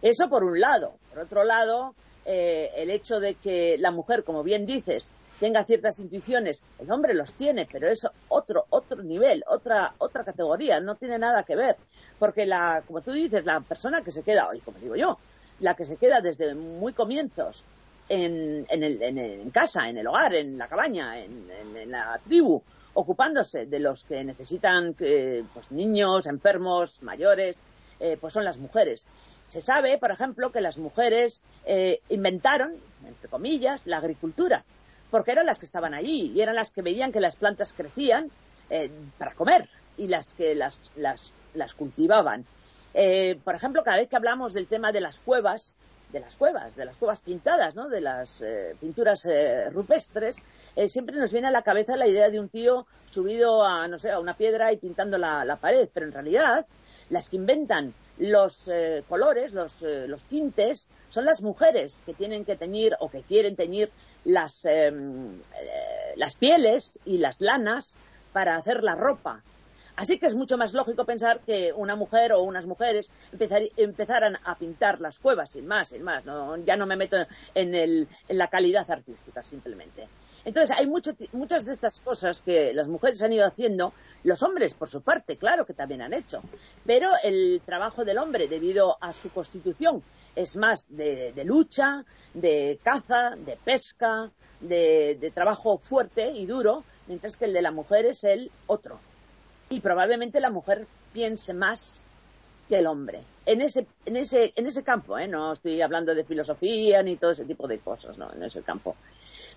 Eso por un lado. Por otro lado, eh, el hecho de que la mujer, como bien dices, tenga ciertas intuiciones, el hombre los tiene, pero es otro, otro nivel, otra, otra categoría, no tiene nada que ver. Porque la, como tú dices, la persona que se queda, hoy como digo yo, la que se queda desde muy comienzos en, en, el, en, casa, en el hogar, en la cabaña, en, la tribu, ocupándose de los que necesitan pues niños, enfermos, mayores, eh, pues son las mujeres. Se sabe, por ejemplo, que las mujeres eh, inventaron, entre comillas, la agricultura porque eran las que estaban allí y eran las que veían que las plantas crecían eh, para comer y las que las, las, cultivaban. Eh, por ejemplo, cada vez que hablamos del tema de las cuevas, de las cuevas, de las cuevas pintadas, ¿no? de las eh, pinturas rupestres, siempre nos viene a la cabeza la idea de un tío subido a, no sé, a una piedra y pintando la, la pared, pero en realidad las que inventan los colores, los, los, tintes, son las mujeres que tienen que teñir o que quieren teñir las, em, las pieles y las lanas para hacer la ropa. Así que es mucho más lógico pensar que una mujer o unas mujeres empezaran a pintar las cuevas, sin más, sin más. ya no me meto en, la calidad artística, simplemente. Entonces, hay muchas de estas cosas que las mujeres han ido haciendo, los hombres, por su parte, claro que también han hecho. Pero el trabajo del hombre, debido a su constitución, es más de, lucha, de caza, de pesca, de trabajo fuerte y duro, mientras que el de la mujer es el otro y probablemente la mujer piense más que el hombre. En ese, en ese, en ese campo, ¿eh? no estoy hablando de filosofía ni todo ese tipo de cosas, no, en ese campo.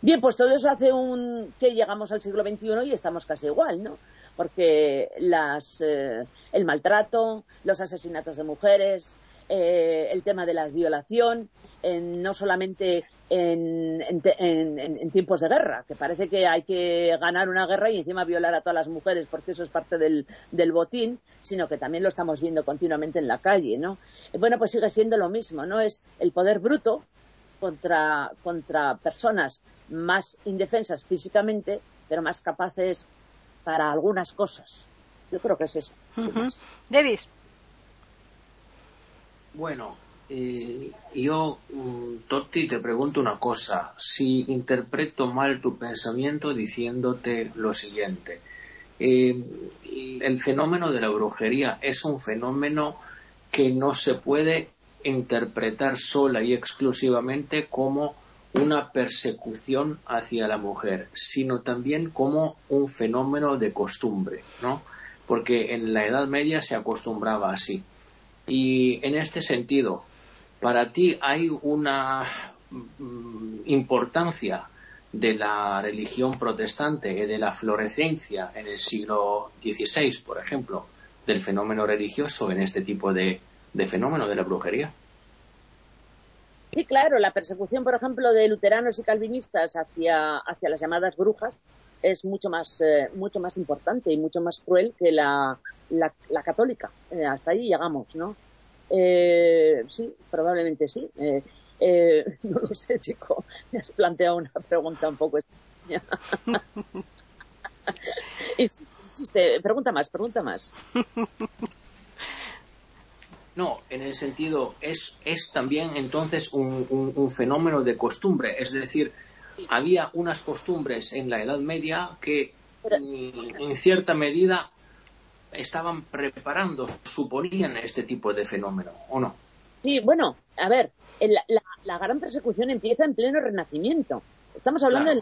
Bien, pues todo eso hace un que llegamos al siglo XXI y estamos casi igual, ¿no? Porque las, eh, el maltrato, los asesinatos de mujeres, eh, el tema de la violación, no solamente en, tiempos de guerra, que parece que hay que ganar una guerra y encima violar a todas las mujeres porque eso es parte del, botín, sino que también lo estamos viendo continuamente en la calle, ¿no? Bueno, pues sigue siendo lo mismo, ¿no? Es el poder bruto contra, contra personas más indefensas físicamente, pero más capaces para algunas cosas. Yo creo que es eso. Davis. Bueno, eh, yo, mm, Totti, te pregunto una cosa. Si interpreto mal tu pensamiento diciéndote lo siguiente. Eh, el fenómeno de la brujería es un fenómeno que no se puede interpretar sola y exclusivamente como una persecución hacia la mujer, sino también como un fenómeno de costumbre, ¿no? Porque en la Edad Media se acostumbraba así. Y en este sentido, para ti hay una mm, importancia de la religión protestante y de la florecencia en el siglo XVI, por ejemplo, del fenómeno religioso en este tipo de, fenómeno de la brujería. Sí, claro, la persecución, por ejemplo, de luteranos y calvinistas hacia, hacia las llamadas brujas es mucho más, eh, mucho más importante y mucho más cruel que la, la, católica. Eh, hasta ahí llegamos, ¿no? Eh, sí, probablemente sí. Eh, eh, no lo sé, chico. Me has planteado una pregunta un poco extraña. insiste, pregunta más, pregunta más. No, en el sentido, es, es también entonces un, un, fenómeno de costumbre, es decir, había unas costumbres en la Edad Media que en cierta medida estaban preparando, suponían este tipo de fenómeno, ¿o no? Sí, bueno, a ver, la, gran persecución empieza en pleno Renacimiento. Estamos hablando, de,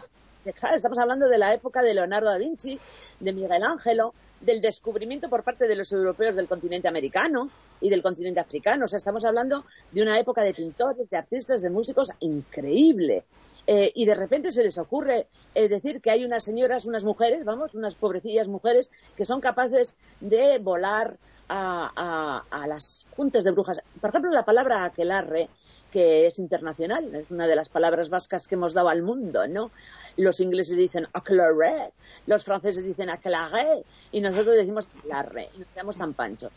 estamos hablando de la época de Leonardo da Vinci, de Miguel Ángelo, del descubrimiento por parte de los europeos del continente americano y del continente africano. O sea, estamos hablando de una época de pintores, de artistas, de músicos increíble. Eh, y de repente se les ocurre eh, decir que hay unas señoras, unas mujeres, vamos, unas pobrecillas mujeres que son capaces de volar a, las juntas de brujas. Por ejemplo, la palabra aquelarre, que es internacional, es una de las palabras vascas que hemos dado al mundo, ¿no? Los ingleses dicen aquelarre, los franceses dicen aquelarre, y nosotros decimos aquelarre, y nos quedamos tan panchos.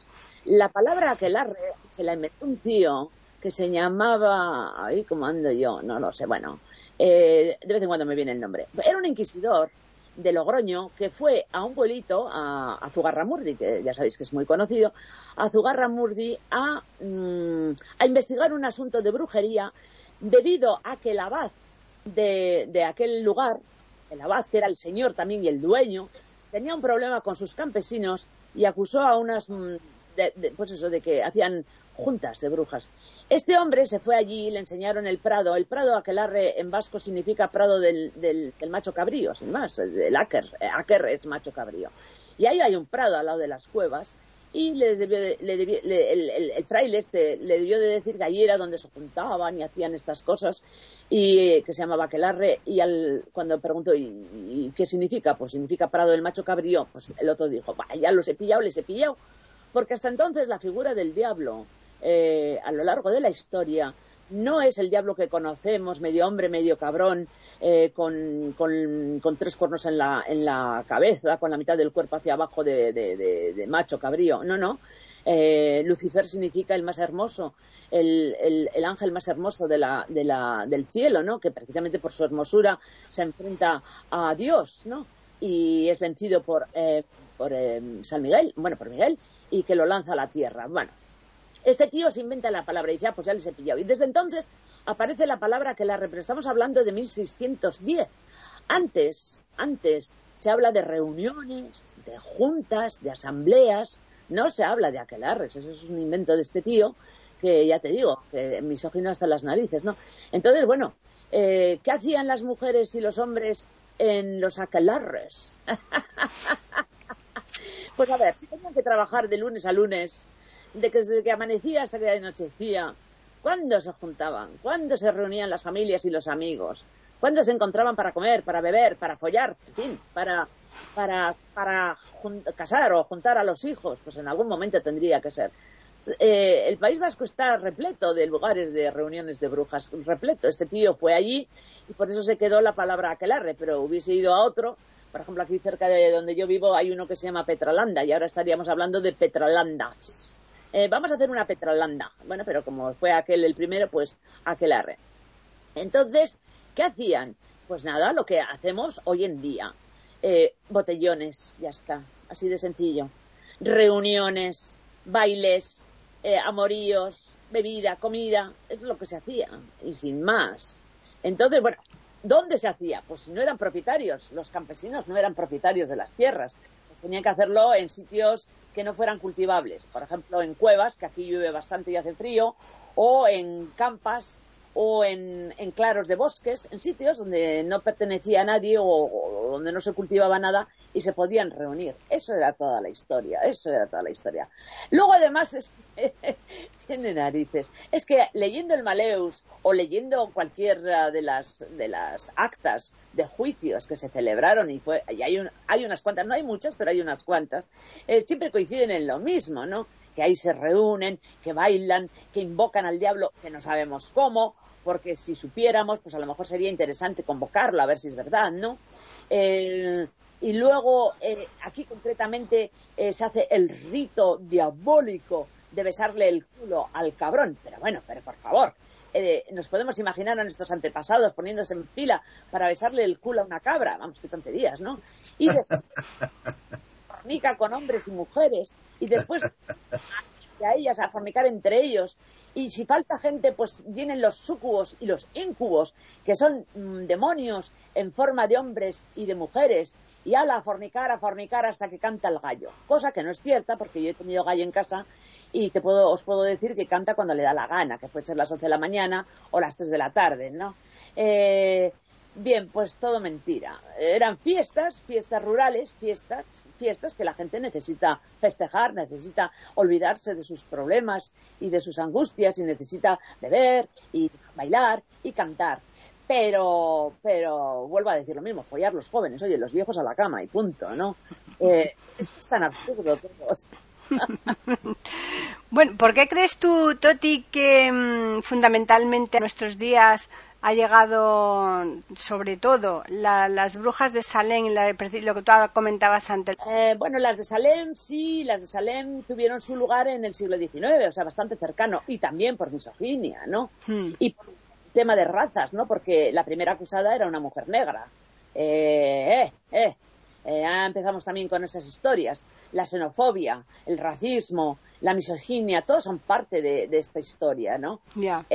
La palabra aquelarre se la inventó un tío que se llamaba, ay, ¿cómo ando yo? No lo sé, bueno, eh, de vez en cuando me viene el nombre. Era un inquisidor de Logroño que fue a un pueblito, a, Zugarramurdi, que ya sabéis que es muy conocido, a Zugarramurdi a, mm, a investigar un asunto de brujería debido a que el abad de, de aquel lugar, el abad que era el señor también y el dueño, tenía un problema con sus campesinos y acusó a unas, mm, pues eso, de que hacían juntas de brujas. Este hombre se fue allí y le enseñaron el prado. El prado aquelarre en vasco significa prado del, del, macho cabrío, sin más. El aker, aker es macho cabrío. Y ahí hay un prado al lado de las cuevas y les debió el, fraile este le debió de decir que allí era donde se juntaban y hacían estas cosas y que se llamaba Aquelarre y al, cuando preguntó ¿y, qué significa? pues significa Prado del macho cabrío pues el otro dijo ya los he pillado, les he pillado porque hasta entonces la figura del diablo eh, a lo largo de la historia no es el diablo que conocemos, medio hombre, medio cabrón, eh, con, tres cuernos en la, en la cabeza, con la mitad del cuerpo hacia abajo de, macho cabrío. No, no. Eh, Lucifer significa el más hermoso, el, ángel más hermoso de la, del cielo, ¿no? Que precisamente por su hermosura se enfrenta a Dios, ¿no? Y es vencido por, eh, por San Miguel, bueno, por Miguel, y que lo lanza a la tierra. Bueno, este tío se inventa la palabra y dice, ah, pues ya les he pillado. Y desde entonces aparece la palabra que la estamos hablando de 1610. Antes, antes se habla de reuniones, de juntas, de asambleas, no se habla de aquelarres, eso es un invento de este tío que ya te digo, que misógino hasta las narices, ¿no? Entonces, bueno, eh, ¿qué hacían las mujeres y los hombres en los aquelarres? pues a ver, si tenían que trabajar de lunes a lunes de que desde que amanecía hasta que anochecía, ¿cuándo se juntaban? ¿Cuándo se reunían las familias y los amigos? ¿Cuándo se encontraban para comer, para beber, para follar, en fin, para, para, para casar o juntar a los hijos? Pues en algún momento tendría que ser. Eh, el País Vasco está repleto de lugares de reuniones de brujas, repleto. Este tío fue allí y por eso se quedó la palabra aquelarre, pero hubiese ido a otro. Por ejemplo, aquí cerca de donde yo vivo hay uno que se llama Petralanda y ahora estaríamos hablando de Petralandas. Eh, vamos a hacer una Petralanda. Bueno, pero como fue aquel el primero, pues aquel arre. Entonces, ¿qué hacían? Pues nada, lo que hacemos hoy en día. Eh, botellones, ya está, así de sencillo. Reuniones, bailes, eh, amoríos, bebida, comida, es lo que se hacía, y sin más. Entonces, bueno, ¿dónde se hacía? Pues no eran propietarios, los campesinos no eran propietarios de las tierras, tenían que hacerlo en sitios que no fueran cultivables. Por ejemplo, en cuevas, que aquí llueve bastante y hace frío, o en campas o en, claros de bosques, en sitios donde no pertenecía a nadie o, donde no se cultivaba nada y se podían reunir. Eso era toda la historia, eso era toda la historia. Luego además es tiene narices. Es que leyendo el Maleus o leyendo cualquiera de las de las actas de juicios que se celebraron y fue y hay hay unas cuantas, no hay muchas, pero hay unas cuantas, eh, siempre coinciden en lo mismo, ¿no? Que ahí se reúnen, que bailan, que invocan al diablo, que no sabemos cómo, porque si supiéramos, pues a lo mejor sería interesante convocarlo, a ver si es verdad, ¿no? Eh, y luego, eh, aquí concretamente eh, se hace el rito diabólico de besarle el culo al cabrón. Pero bueno, pero por favor, nos podemos imaginar a nuestros antepasados poniéndose en fila para besarle el culo a una cabra. Vamos, qué tonterías, ¿no? Y después fornica con hombres y mujeres y después a ellas a fornicar entre ellos y si falta gente, pues vienen los sucubos y los incubos, que son mm, demonios en forma de hombres y de mujeres, y ala, a fornicar, a fornicar hasta que canta el gallo. Cosa que no es cierta, porque yo he tenido gallo en casa y te puedo, os puedo decir que canta cuando le da la gana, que puede ser las 11 de la mañana o las 3 de la tarde, ¿no? Eh, Bien, pues todo mentira. Eran fiestas, fiestas rurales, fiestas, fiestas que la gente necesita festejar, necesita olvidarse de sus problemas y de sus angustias y necesita beber y bailar y cantar. Pero, pero vuelvo a decir lo mismo, follar los jóvenes, oye, los viejos a la cama y punto, ¿no? Eh, es tan absurdo todo. bueno, ¿por qué crees tú, Toti, que mm, fundamentalmente a nuestros días ha llegado sobre todo las brujas de Salem, lo que tú comentabas antes. Eh, bueno, las de Salem sí, las de Salem tuvieron su lugar en el siglo XIX, o sea, bastante cercano, y también por misoginia, ¿no? Hmm. Y por tema de razas, ¿no? Porque la primera acusada era una mujer negra. Eh, eh, eh. Eh empezamos también con esas historias. La xenofobia, el racismo, la misoginia, todos son parte de, esta historia, ¿no? Ya.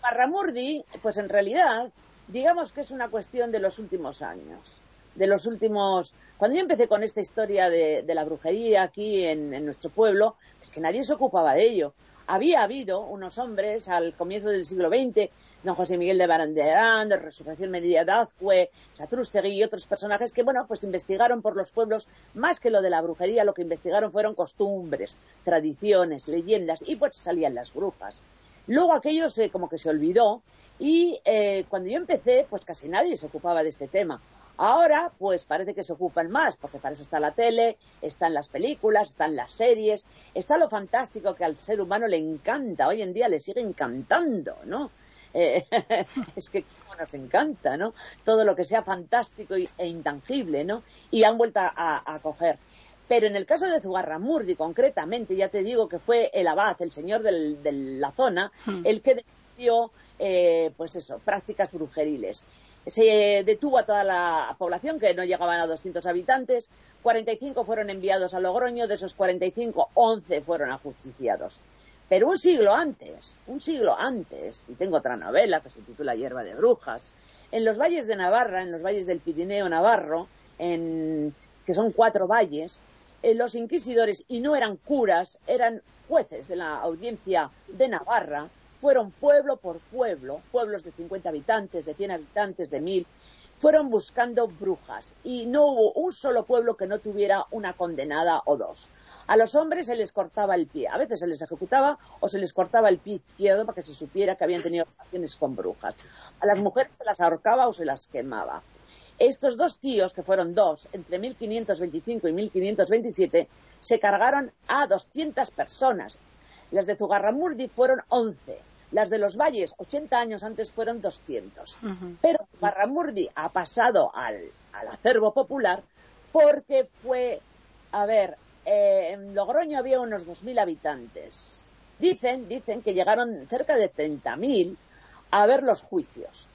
Parramurdi, pues en realidad, digamos que es una cuestión de los últimos años. De los últimos. Cuando yo empecé con esta historia de, la brujería aquí en, nuestro pueblo, es que nadie se ocupaba de ello. Había habido unos hombres al comienzo del siglo XX, don José Miguel de Baranderán, de Resurrección Medida Dazcue, Satrústegui y otros personajes que, bueno, pues investigaron por los pueblos, más que lo de la brujería, lo que investigaron fueron costumbres, tradiciones, leyendas, y pues salían las brujas. Luego aquello se, como que se olvidó, y eh, cuando yo empecé, pues casi nadie se ocupaba de este tema. Ahora, pues parece que se ocupan más, porque para eso está la tele, están las películas, están las series, está lo fantástico que al ser humano le encanta, hoy en día le sigue encantando, ¿no? Eh, es que nos encanta, ¿no? Todo lo que sea fantástico e intangible, ¿no? Y han vuelto a, coger. Pero en el caso de Zugarramurdi, concretamente, ya te digo que fue el abad, el señor de la zona, hmm. el que denunció, eh, pues eso, prácticas brujeriles. Se detuvo a toda la población, que no llegaban a 200 habitantes. 45 fueron enviados a Logroño, de esos 45, 11 fueron ajusticiados. Pero un siglo antes, un siglo antes, y tengo otra novela que se titula Hierba de Brujas, en los valles de Navarra, en los valles del Pirineo Navarro, en, que son cuatro valles, eh, los inquisidores, y no eran curas, eran jueces de la audiencia de Navarra, fueron pueblo por pueblo, pueblos de 50 habitantes, de 100 habitantes, de 1000, fueron buscando brujas y no hubo un solo pueblo que no tuviera una condenada o dos. A los hombres se les cortaba el pie, a veces se les ejecutaba o se les cortaba el pie izquierdo para que se supiera que habían tenido relaciones con brujas. A las mujeres se las ahorcaba o se las quemaba. Estos dos tíos, que fueron dos, entre 1525 y 1527, se cargaron a 200 personas. Las de Zugarramurdi fueron 11 las de los valles, 80 años antes, fueron 200. Pero Barramurdi ha pasado al, acervo popular porque fue, a ver, eh, en Logroño había unos 2.000 habitantes. Dicen, dicen que llegaron cerca de 30.000 a ver los juicios,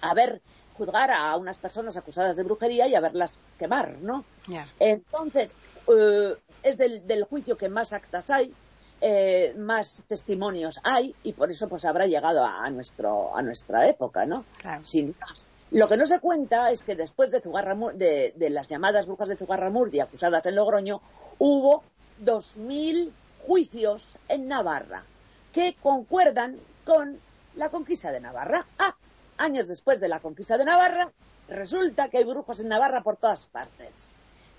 a ver juzgar a unas personas acusadas de brujería y a verlas quemar, ¿no? Entonces, eh, es del, del, juicio que más actas hay, eh, más testimonios hay y por eso pues habrá llegado a, nuestro, a nuestra época, ¿no? Sin más. Lo que no se cuenta es que después de, de, de las llamadas brujas de Zugarramurdi acusadas en Logroño, hubo 2.000 juicios en Navarra que concuerdan con la conquista de Navarra. Ah, años después de la conquista de Navarra, resulta que hay brujos en Navarra por todas partes.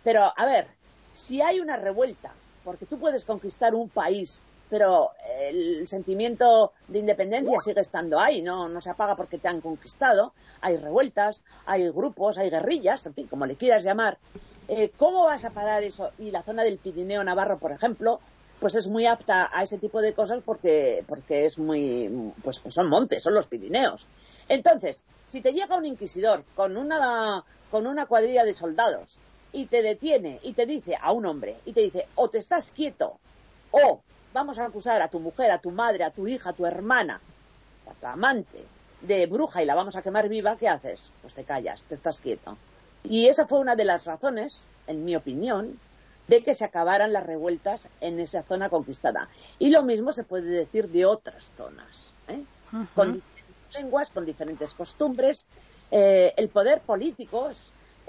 Pero, a ver, si hay una revuelta porque tú puedes conquistar un país, pero el sentimiento de independencia sigue estando ahí, no, no se apaga porque te han conquistado. Hay revueltas, hay grupos, hay guerrillas, en fin, como le quieras llamar. Eh, ¿Cómo vas a parar eso? Y la zona del Pirineo Navarro, por ejemplo, pues es muy apta a ese tipo de cosas porque, porque es muy, pues, pues son montes, son los Pirineos. Entonces, si te llega un inquisidor con una, con una cuadrilla de soldados y te detiene y te dice a un hombre y te dice o te estás quieto o vamos a acusar a tu mujer, a tu madre, a tu hija, a tu hermana, a tu amante de bruja y la vamos a quemar viva, ¿qué haces? Pues te callas, te estás quieto. Y esa fue una de las razones, en mi opinión, de que se acabaran las revueltas en esa zona conquistada. Y lo mismo se puede decir de otras zonas, ¿eh? con diferentes lenguas, con diferentes costumbres. Eh, el poder político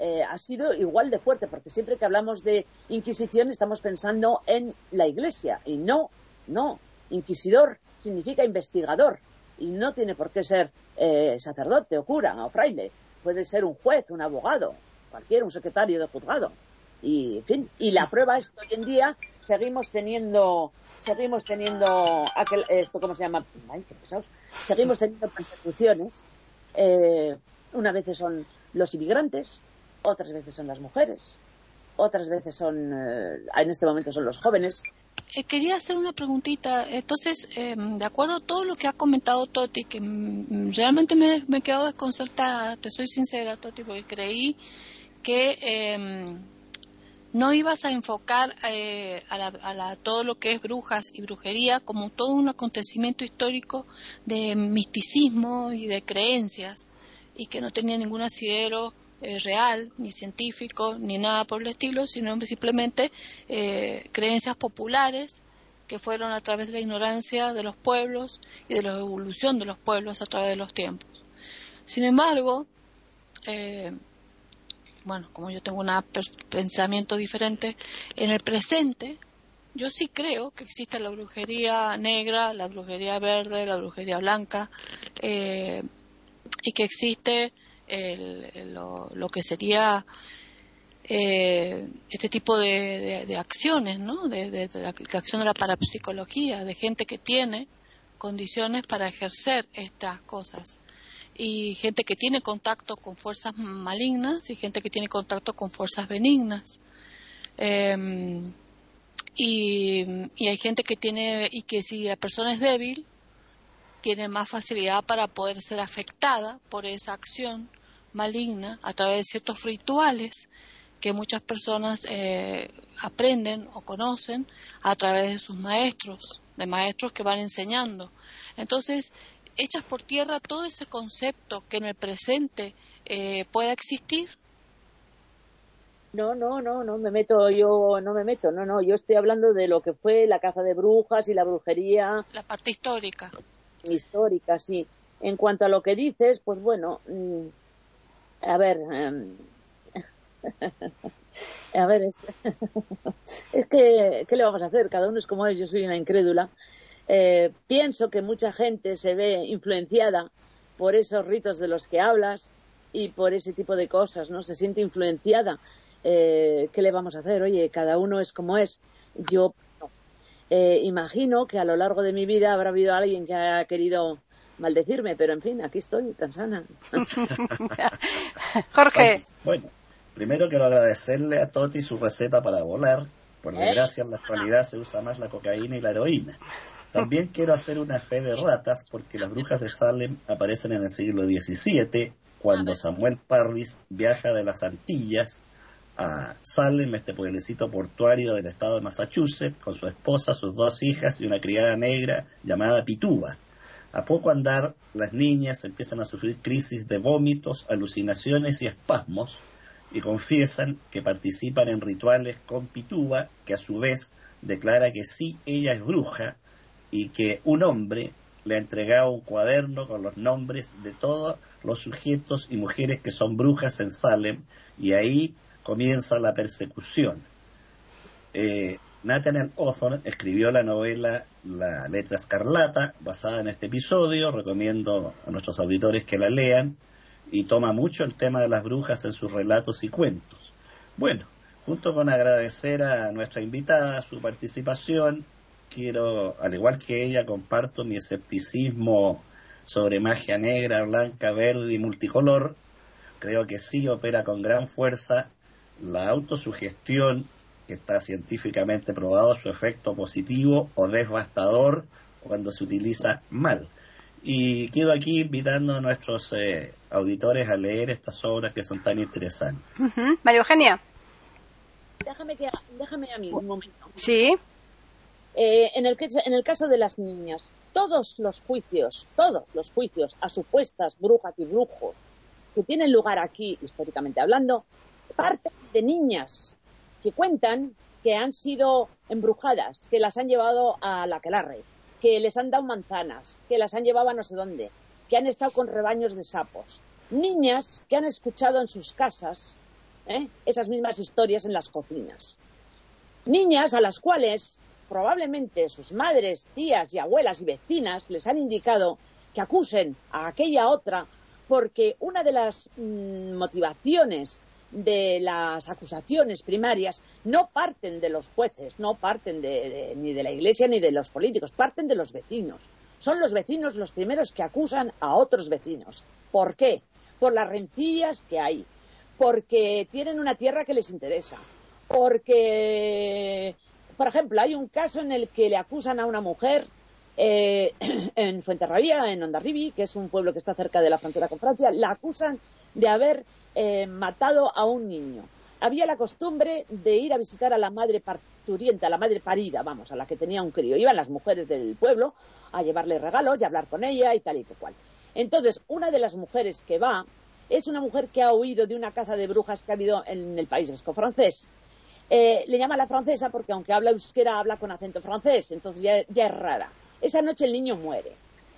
eh, ha sido igual de fuerte, porque siempre que hablamos de Inquisición estamos pensando en la Iglesia, y no, no, inquisidor significa investigador, y no tiene por qué ser eh, sacerdote o cura o fraile, puede ser un juez, un abogado, cualquiera, un secretario de juzgado. Y, en fin, y la prueba es que hoy en día seguimos teniendo seguimos teniendo aquel, esto cómo se llama seguimos teniendo persecuciones eh, una vez son los inmigrantes otras veces son las mujeres, otras veces son, eh, en este momento son los jóvenes. Eh, quería hacer una preguntita. Entonces, em, de acuerdo a todo lo que ha comentado Toti, que realmente me, he quedado desconcertada, te soy sincera, Toti, porque creí que em, no ibas a enfocar eh, a, todo lo que es brujas y brujería como todo un acontecimiento histórico de misticismo y de creencias y que no tenía ningún asidero eh, real, ni científico, ni nada por el estilo, sino simplemente eh, creencias populares que fueron a través de la ignorancia de los pueblos y de la evolución de los pueblos a través de los tiempos. Sin embargo, eh, bueno, como yo tengo un pensamiento diferente, en el presente yo sí creo que existe la brujería negra, la brujería verde, la brujería blanca, eh, y que existe lo, que sería eh, este tipo de, acciones, ¿no? De, la, acción de la parapsicología, de gente que tiene condiciones para ejercer estas cosas. Y gente que tiene contacto con fuerzas malignas y gente que tiene contacto con fuerzas benignas. Em, y, y, hay gente que tiene, y que si la persona es débil, tiene más facilidad para poder ser afectada por esa acción maligna a través de ciertos rituales que muchas personas eh, aprenden o conocen a través de sus maestros, de maestros que van enseñando. Entonces, echas por tierra todo ese concepto que en el presente eh, pueda existir. No, no, no, no me meto, yo no me meto, no, no, yo estoy hablando de lo que fue la caza de brujas y la brujería. La parte histórica. Histórica, sí. En cuanto a lo que dices, pues bueno, mm, a ver, em, a ver, es, que, ¿qué le vamos a hacer? Cada uno es como es, yo soy una incrédula. Eh, pienso que mucha gente se ve influenciada por esos ritos de los que hablas y por ese tipo de cosas, ¿no? Se siente influenciada. Eh, ¿Qué le vamos a hacer? Oye, cada uno es como es. Yo. Eh, imagino que a lo largo de mi vida habrá habido alguien que ha querido maldecirme, pero en fin, aquí estoy, tan sana. Jorge. Bueno, primero quiero agradecerle a Toti su receta para volar. Por ¿Eh? desgracia, en la actualidad se usa más la cocaína y la heroína. También quiero hacer una fe de ratas porque las brujas de Salem aparecen en el siglo XVII, cuando Samuel Parris viaja de las Antillas a Salem, este pueblecito portuario del estado de Massachusetts, con su esposa, sus dos hijas y una criada negra llamada Pituba. A poco andar, las niñas empiezan a sufrir crisis de vómitos, alucinaciones y espasmos y confiesan que participan en rituales con Pituba, que a su vez declara que sí, ella es bruja y que un hombre le ha entregado un cuaderno con los nombres de todos los sujetos y mujeres que son brujas en Salem y ahí comienza la persecución. Eh, Nathaniel Hawthorne escribió la novela La letra escarlata, basada en este episodio. Recomiendo a nuestros auditores que la lean y toma mucho el tema de las brujas en sus relatos y cuentos. Bueno, junto con agradecer a nuestra invitada su participación, quiero, al igual que ella, comparto mi escepticismo sobre magia negra, blanca, verde y multicolor. Creo que sí opera con gran fuerza la autosugestión está científicamente probado su efecto positivo o devastador cuando se utiliza mal. Y quedo aquí invitando a nuestros eh, auditores a leer estas obras que son tan interesantes. María Eugenia. Déjame, que, déjame a mí un momento. Sí. Eh, en, el, en el caso de las niñas, todos los juicios, todos los juicios a supuestas brujas y brujos que tienen lugar aquí, históricamente hablando, parten de niñas que cuentan que han sido embrujadas, que las han llevado a la quelarre, que les han dado manzanas, que las han llevado a no sé dónde, que han estado con rebaños de sapos. Niñas que han escuchado en sus casas ¿eh? esas mismas historias en las cocinas. Niñas a las cuales probablemente sus madres, tías y abuelas y vecinas les han indicado que acusen a aquella otra porque una de las mm, motivaciones de las acusaciones primarias no parten de los jueces, no parten ni de la Iglesia ni de los políticos, parten de los vecinos. Son los vecinos los primeros que acusan a otros vecinos. ¿Por qué? Por las rencillas que hay, porque tienen una tierra que les interesa, porque, por ejemplo, hay un caso en el que le acusan a una mujer eh, en Fuenterrabía, en Ondarribi, que es un pueblo que está cerca de la frontera con Francia, la acusan de haber eh, matado a un niño. Había la costumbre de ir a visitar a la madre parturienta, a la madre parida, vamos, a la que tenía un crío. Iban las mujeres del pueblo a llevarle regalos y a hablar con ella y tal y cual. Entonces, una de las mujeres que va es una mujer que ha huido de una caza de brujas que ha habido en el País Vasco francés. Eh, le llama la francesa porque aunque habla euskera, habla con acento francés, entonces ya, ya es rara. Esa noche el niño muere.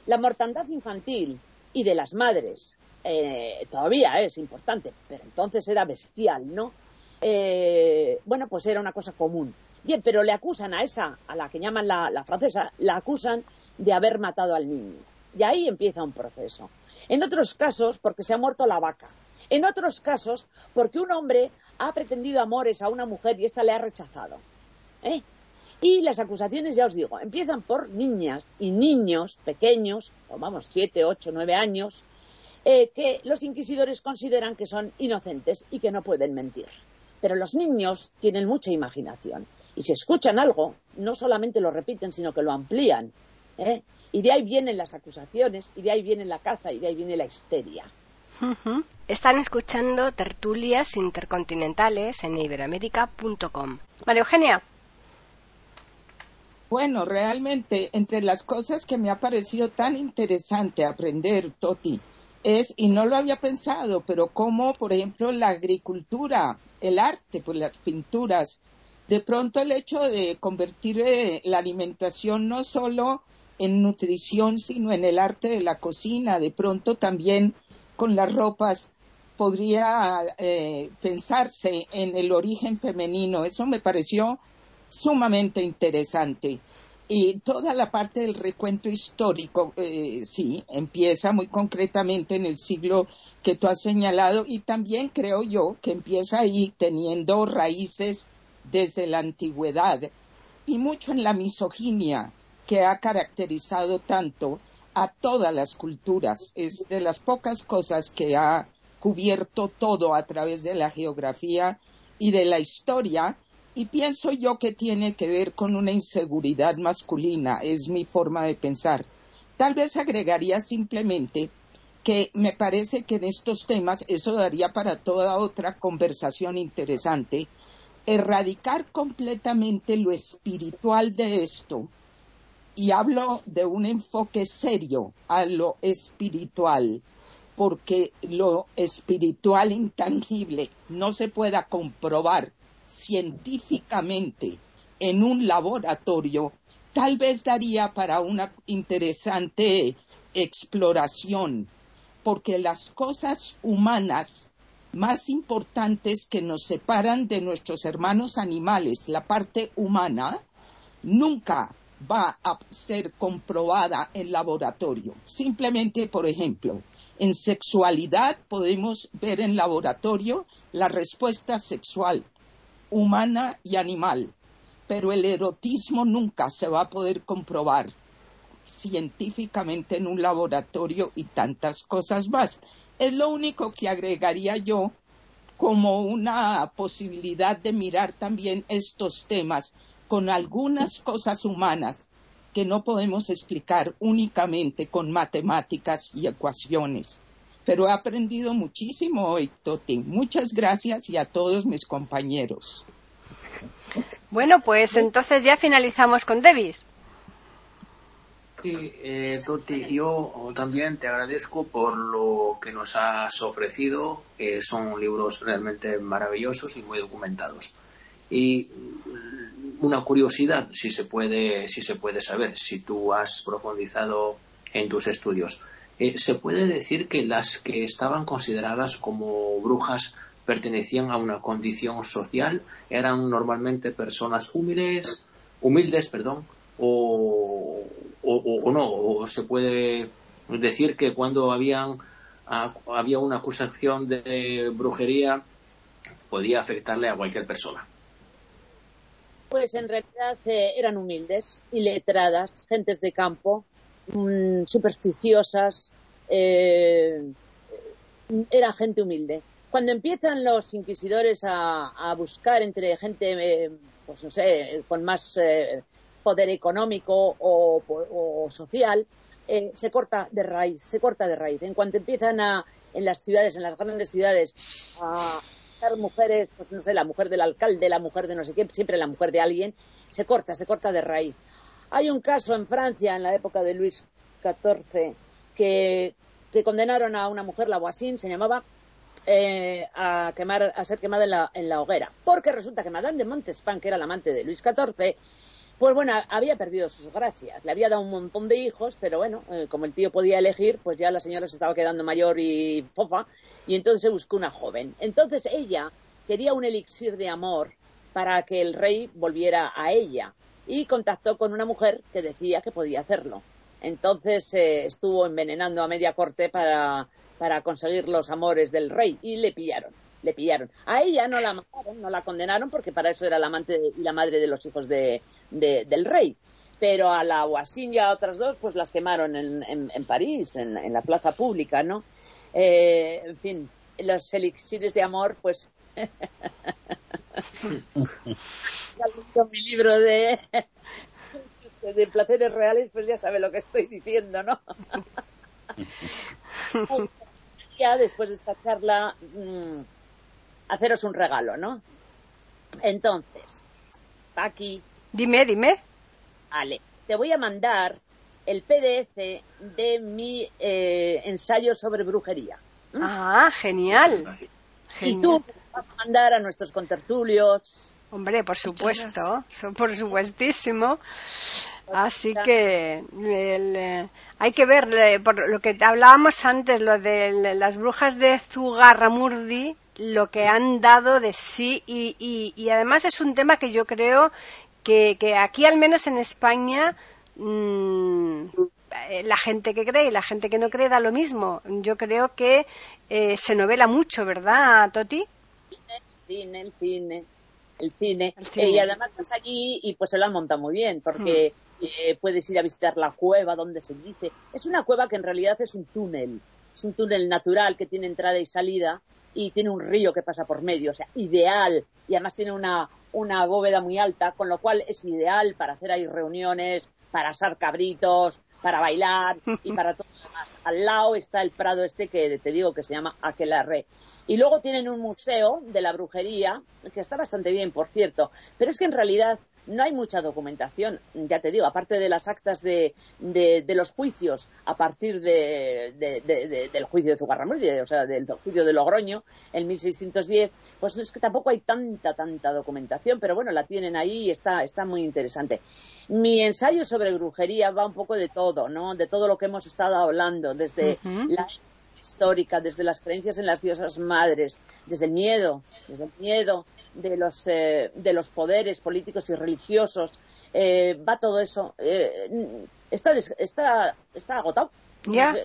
La mortandad infantil y de las madres eh, todavía es importante, pero entonces era bestial, ¿no? Eh, bueno, pues era una cosa común. Bien, pero le acusan a esa, a la que llaman la, la francesa, la acusan de haber matado al niño. Y ahí empieza un proceso. En otros casos, porque se ha muerto la vaca. En otros casos, porque un hombre ha pretendido amores a una mujer y ésta le ha rechazado. ¿Eh? Y las acusaciones, ya os digo, empiezan por niñas y niños pequeños, o vamos, siete, ocho, nueve años, eh, que los inquisidores consideran que son inocentes y que no pueden mentir. Pero los niños tienen mucha imaginación y si escuchan algo, no solamente lo repiten, sino que lo amplían. ¿eh? Y de ahí vienen las acusaciones, y de ahí viene la caza, y de ahí viene la histeria. Están escuchando tertulias intercontinentales en iberoamérica.com. María Eugenia. Bueno, realmente, entre las cosas que me ha parecido tan interesante aprender, Toti, es, y no lo había pensado, pero como, por ejemplo, la agricultura, el arte, pues las pinturas, de pronto el hecho de convertir eh, la alimentación no solo en nutrición, sino en el arte de la cocina, de pronto también con las ropas podría eh, pensarse en el origen femenino. Eso me pareció sumamente interesante. Y toda la parte del recuento histórico, eh, sí, empieza muy concretamente en el siglo que tú has señalado y también creo yo que empieza ahí teniendo raíces desde la antigüedad y mucho en la misoginia que ha caracterizado tanto a todas las culturas. Es de las pocas cosas que ha cubierto todo a través de la geografía y de la historia y pienso yo que tiene que ver con una inseguridad masculina, es mi forma de pensar. Tal vez agregaría simplemente que me parece que en estos temas, eso daría para toda otra conversación interesante, erradicar completamente lo espiritual de esto, y hablo de un enfoque serio a lo espiritual, porque lo espiritual intangible no se pueda comprobar científicamente en un laboratorio, tal vez daría para una interesante exploración, porque las cosas humanas más importantes que nos separan de nuestros hermanos animales, la parte humana, nunca va a ser comprobada en laboratorio. Simplemente, por ejemplo, en sexualidad podemos ver en laboratorio la respuesta sexual humana y animal, pero el erotismo nunca se va a poder comprobar científicamente en un laboratorio y tantas cosas más. Es lo único que agregaría yo como una posibilidad de mirar también estos temas con algunas cosas humanas que no podemos explicar únicamente con matemáticas y ecuaciones. Pero he aprendido muchísimo hoy, Toti. Muchas gracias y a todos mis compañeros. Bueno, pues entonces ya finalizamos con Davis. Sí, eh, Toti, yo también te agradezco por lo que nos has ofrecido. son libros realmente maravillosos y muy documentados. Y una curiosidad, si se puede, si se puede saber, si tú has profundizado en tus estudios. Eh, ¿Se puede decir que las que estaban consideradas como brujas pertenecían a una condición social? ¿Eran normalmente personas humildes, humildes, perdón, o, o, no? ¿O se puede decir que cuando habían, había una acusación de brujería podía afectarle a cualquier persona? Pues en realidad eh, eran humildes, iletradas, gentes de campo, mm, supersticiosas, eh, era gente humilde. Cuando empiezan los inquisidores a, buscar entre gente, eh, pues no sé, con más poder económico o, social, se corta de raíz, se corta de raíz. En cuanto empiezan a, en las ciudades, en las grandes ciudades, a, mujeres, pues no sé, la mujer del alcalde, la mujer de no sé qué, siempre la mujer de alguien, se corta, se corta de raíz. Hay un caso en Francia, en la época de Luis XIV, que, condenaron a una mujer, la Voisin, se llamaba, eh, a, quemar, a ser quemada en la, en la hoguera. Porque resulta que Madame de Montespan, que era la amante de Luis XIV, pues bueno, había perdido sus gracias. Le había dado un montón de hijos, pero bueno, eh, como el tío podía elegir, pues ya la señora se estaba quedando mayor y fofa, y entonces se buscó una joven. Entonces ella quería un elixir de amor para que el rey volviera a ella y contactó con una mujer que decía que podía hacerlo. Entonces eh, estuvo envenenando a media corte para, para conseguir los amores del rey y le pillaron le pillaron. A ella no la mataron, no la condenaron porque para eso era la amante y la madre de los hijos de, del rey. Pero a la Guasín y a otras dos, pues las quemaron en, en, París, en, en, la plaza pública, ¿no? Eh, en fin, los elixires de amor, pues. mi libro de, de placeres reales, pues ya sabe lo que estoy diciendo, ¿no? ya después de esta charla, mm, haceros un regalo, ¿no? Entonces, aquí. Dime, dime. Vale, te voy a mandar el PDF de mi eh, ensayo sobre brujería. Ah, genial. Y tú vas a mandar a nuestros contertulios. Hombre, por supuesto, por supuestísimo. Así que eh, hay que ver, eh, por lo que hablábamos antes, lo de las brujas de Zugarramurdi, lo que han dado de sí y, y, además es un tema que yo creo que, que aquí, al menos en España, mmm, la gente que cree y la gente que no cree da lo mismo. Yo creo que eh, se novela mucho, ¿verdad, Toti? El cine, el cine, el cine. Eh, y además estás allí y pues se lo han montado muy bien, porque hmm. eh, puedes ir a visitar la cueva donde se dice. Es una cueva que en realidad es un túnel. Es un túnel natural que tiene entrada y salida y tiene un río que pasa por medio, o sea, ideal. Y además tiene una, una bóveda muy alta, con lo cual es ideal para hacer ahí reuniones, para asar cabritos, para bailar y para todo lo demás. Al lado está el prado este que te digo que se llama Aquelarre. Y luego tienen un museo de la brujería, que está bastante bien, por cierto. Pero es que en realidad no hay mucha documentación, ya te digo, aparte de las actas de, de, los juicios a partir de, del juicio de Zugarramurdi, o sea, del juicio de Logroño en 1610, pues es que tampoco hay tanta, tanta documentación, pero bueno, la tienen ahí y está, está muy interesante. Mi ensayo sobre brujería va un poco de todo, ¿no? De todo lo que hemos estado hablando, desde la histórica, desde las creencias en las diosas madres, desde el miedo, desde el miedo de los, eh, de los poderes políticos y religiosos, eh, va todo eso. Eh, está, está, está agotado. Ya.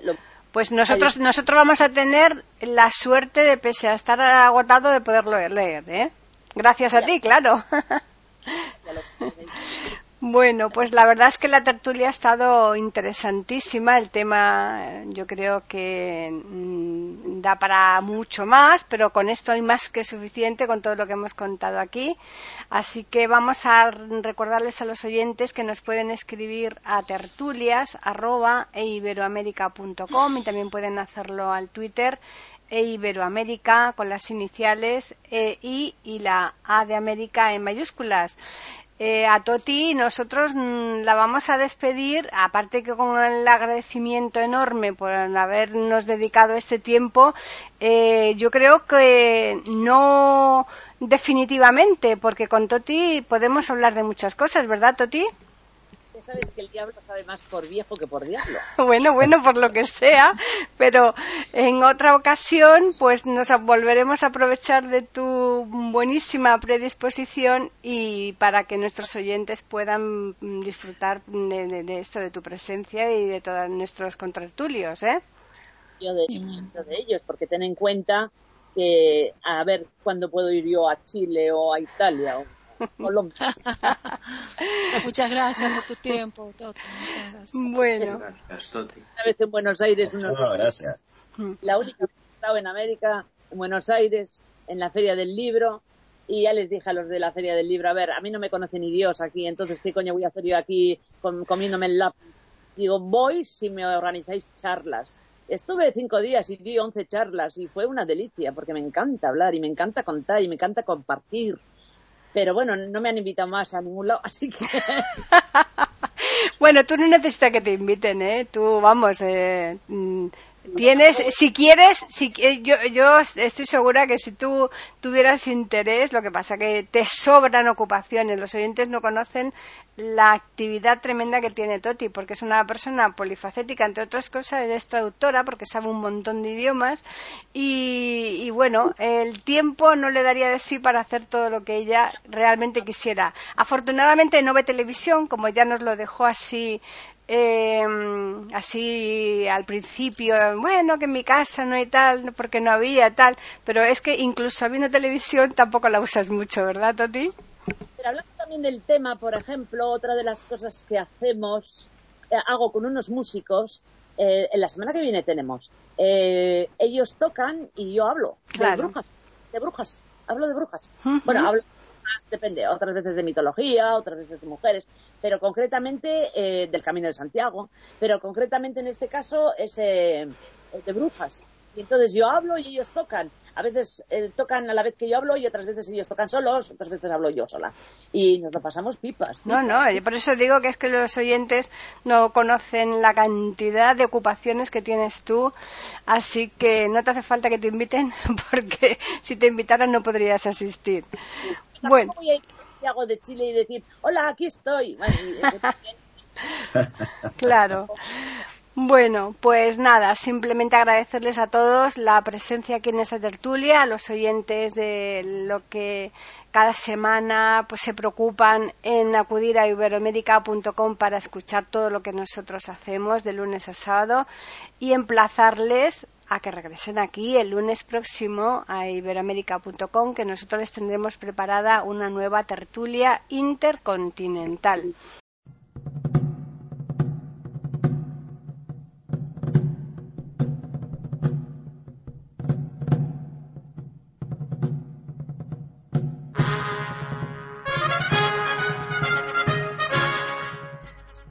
pues nosotros, nosotros vamos a tener la suerte de, pese a estar agotado, de poderlo leer, ¿eh? Gracias a ti, claro. Bueno, pues la verdad es que la tertulia ha estado interesantísima. El tema yo creo que mm, da para mucho más, pero con esto hay más que suficiente con todo lo que hemos contado aquí. Así que vamos a recordarles a los oyentes que nos pueden escribir a tertulias.eiberoamerica.com y también pueden hacerlo al Twitter e Iberoamérica con las iniciales E I y la A de América en mayúsculas. Eh, a Toti nosotros mm, la vamos a despedir, aparte que con el agradecimiento enorme por habernos dedicado este tiempo, eh, yo creo que no definitivamente, porque con Toti podemos hablar de muchas cosas, ¿verdad, Toti? Sabes que el diablo sabe más por viejo que por diablo. Bueno, bueno, por lo que sea, pero en otra ocasión pues nos volveremos a aprovechar de tu buenísima predisposición y para que nuestros oyentes puedan disfrutar de, esto, de tu presencia y de todos nuestros contratulios, ¿eh? Yo de, de ellos, porque ten en cuenta que, a ver, cuándo puedo ir yo a Chile o a Italia o Muchas gracias por tu tiempo, Muchas gracias. Bueno. Una vez en Buenos Aires, gracias. la única vez que he estado en América, en Buenos Aires, en la Feria del Libro, y ya les dije a los de la Feria del Libro, a ver, a mí no me conoce ni Dios aquí, entonces ¿qué coño voy a hacer yo aquí comiéndome el lápiz? Digo, voy si me organizáis charlas. Estuve cinco días y di once charlas y fue una delicia porque me encanta hablar y me encanta contar y me encanta compartir pero bueno, no me han invitado más a ningún lado, así que... bueno, tú no necesitas que te inviten, ¿eh? Tú, vamos, eh, mm, tienes, si quieres, si, eh, yo, yo estoy segura que si tú tuvieras interés, lo que pasa que te sobran ocupaciones, los oyentes no conocen la actividad tremenda que tiene Toti, porque es una persona polifacética, entre otras cosas, es traductora porque sabe un montón de idiomas y, y bueno, el tiempo no le daría de sí para hacer todo lo que ella realmente quisiera. Afortunadamente no ve televisión, como ya nos lo dejó así eh, así al principio, bueno, que en mi casa no hay tal, porque no había tal, pero es que incluso habiendo televisión tampoco la usas mucho, ¿verdad, Toti? Pero hablando también del tema, por ejemplo, otra de las cosas que hacemos, eh, hago con unos músicos, eh, en la semana que viene tenemos, eh, ellos tocan y yo hablo de brujas, de brujas, hablo de brujas. Bueno, hablo depende, otras veces de mitología, otras veces de mujeres, pero concretamente eh, del Camino de Santiago, pero concretamente en este caso es eh, de brujas. Y entonces yo hablo y ellos tocan. A veces eh, tocan a la vez que yo hablo y otras veces ellos tocan solos, otras veces hablo yo sola. Y nos lo pasamos pipas. No, no, por eso digo que es que los oyentes no conocen la cantidad de ocupaciones que tienes tú, así que no te hace falta que te inviten porque si te invitaran no podrías asistir. Bueno. Voy a ir a de Chile y decir, hola, aquí estoy. claro. Bueno, pues nada, simplemente agradecerles a todos la presencia aquí en esta tertulia, a los oyentes de lo que cada semana pues se preocupan en acudir a iberoamérica.com para escuchar todo lo que nosotros hacemos de lunes a sábado y emplazarles a que regresen aquí el lunes próximo a iberoamérica.com que nosotros les tendremos preparada una nueva tertulia intercontinental.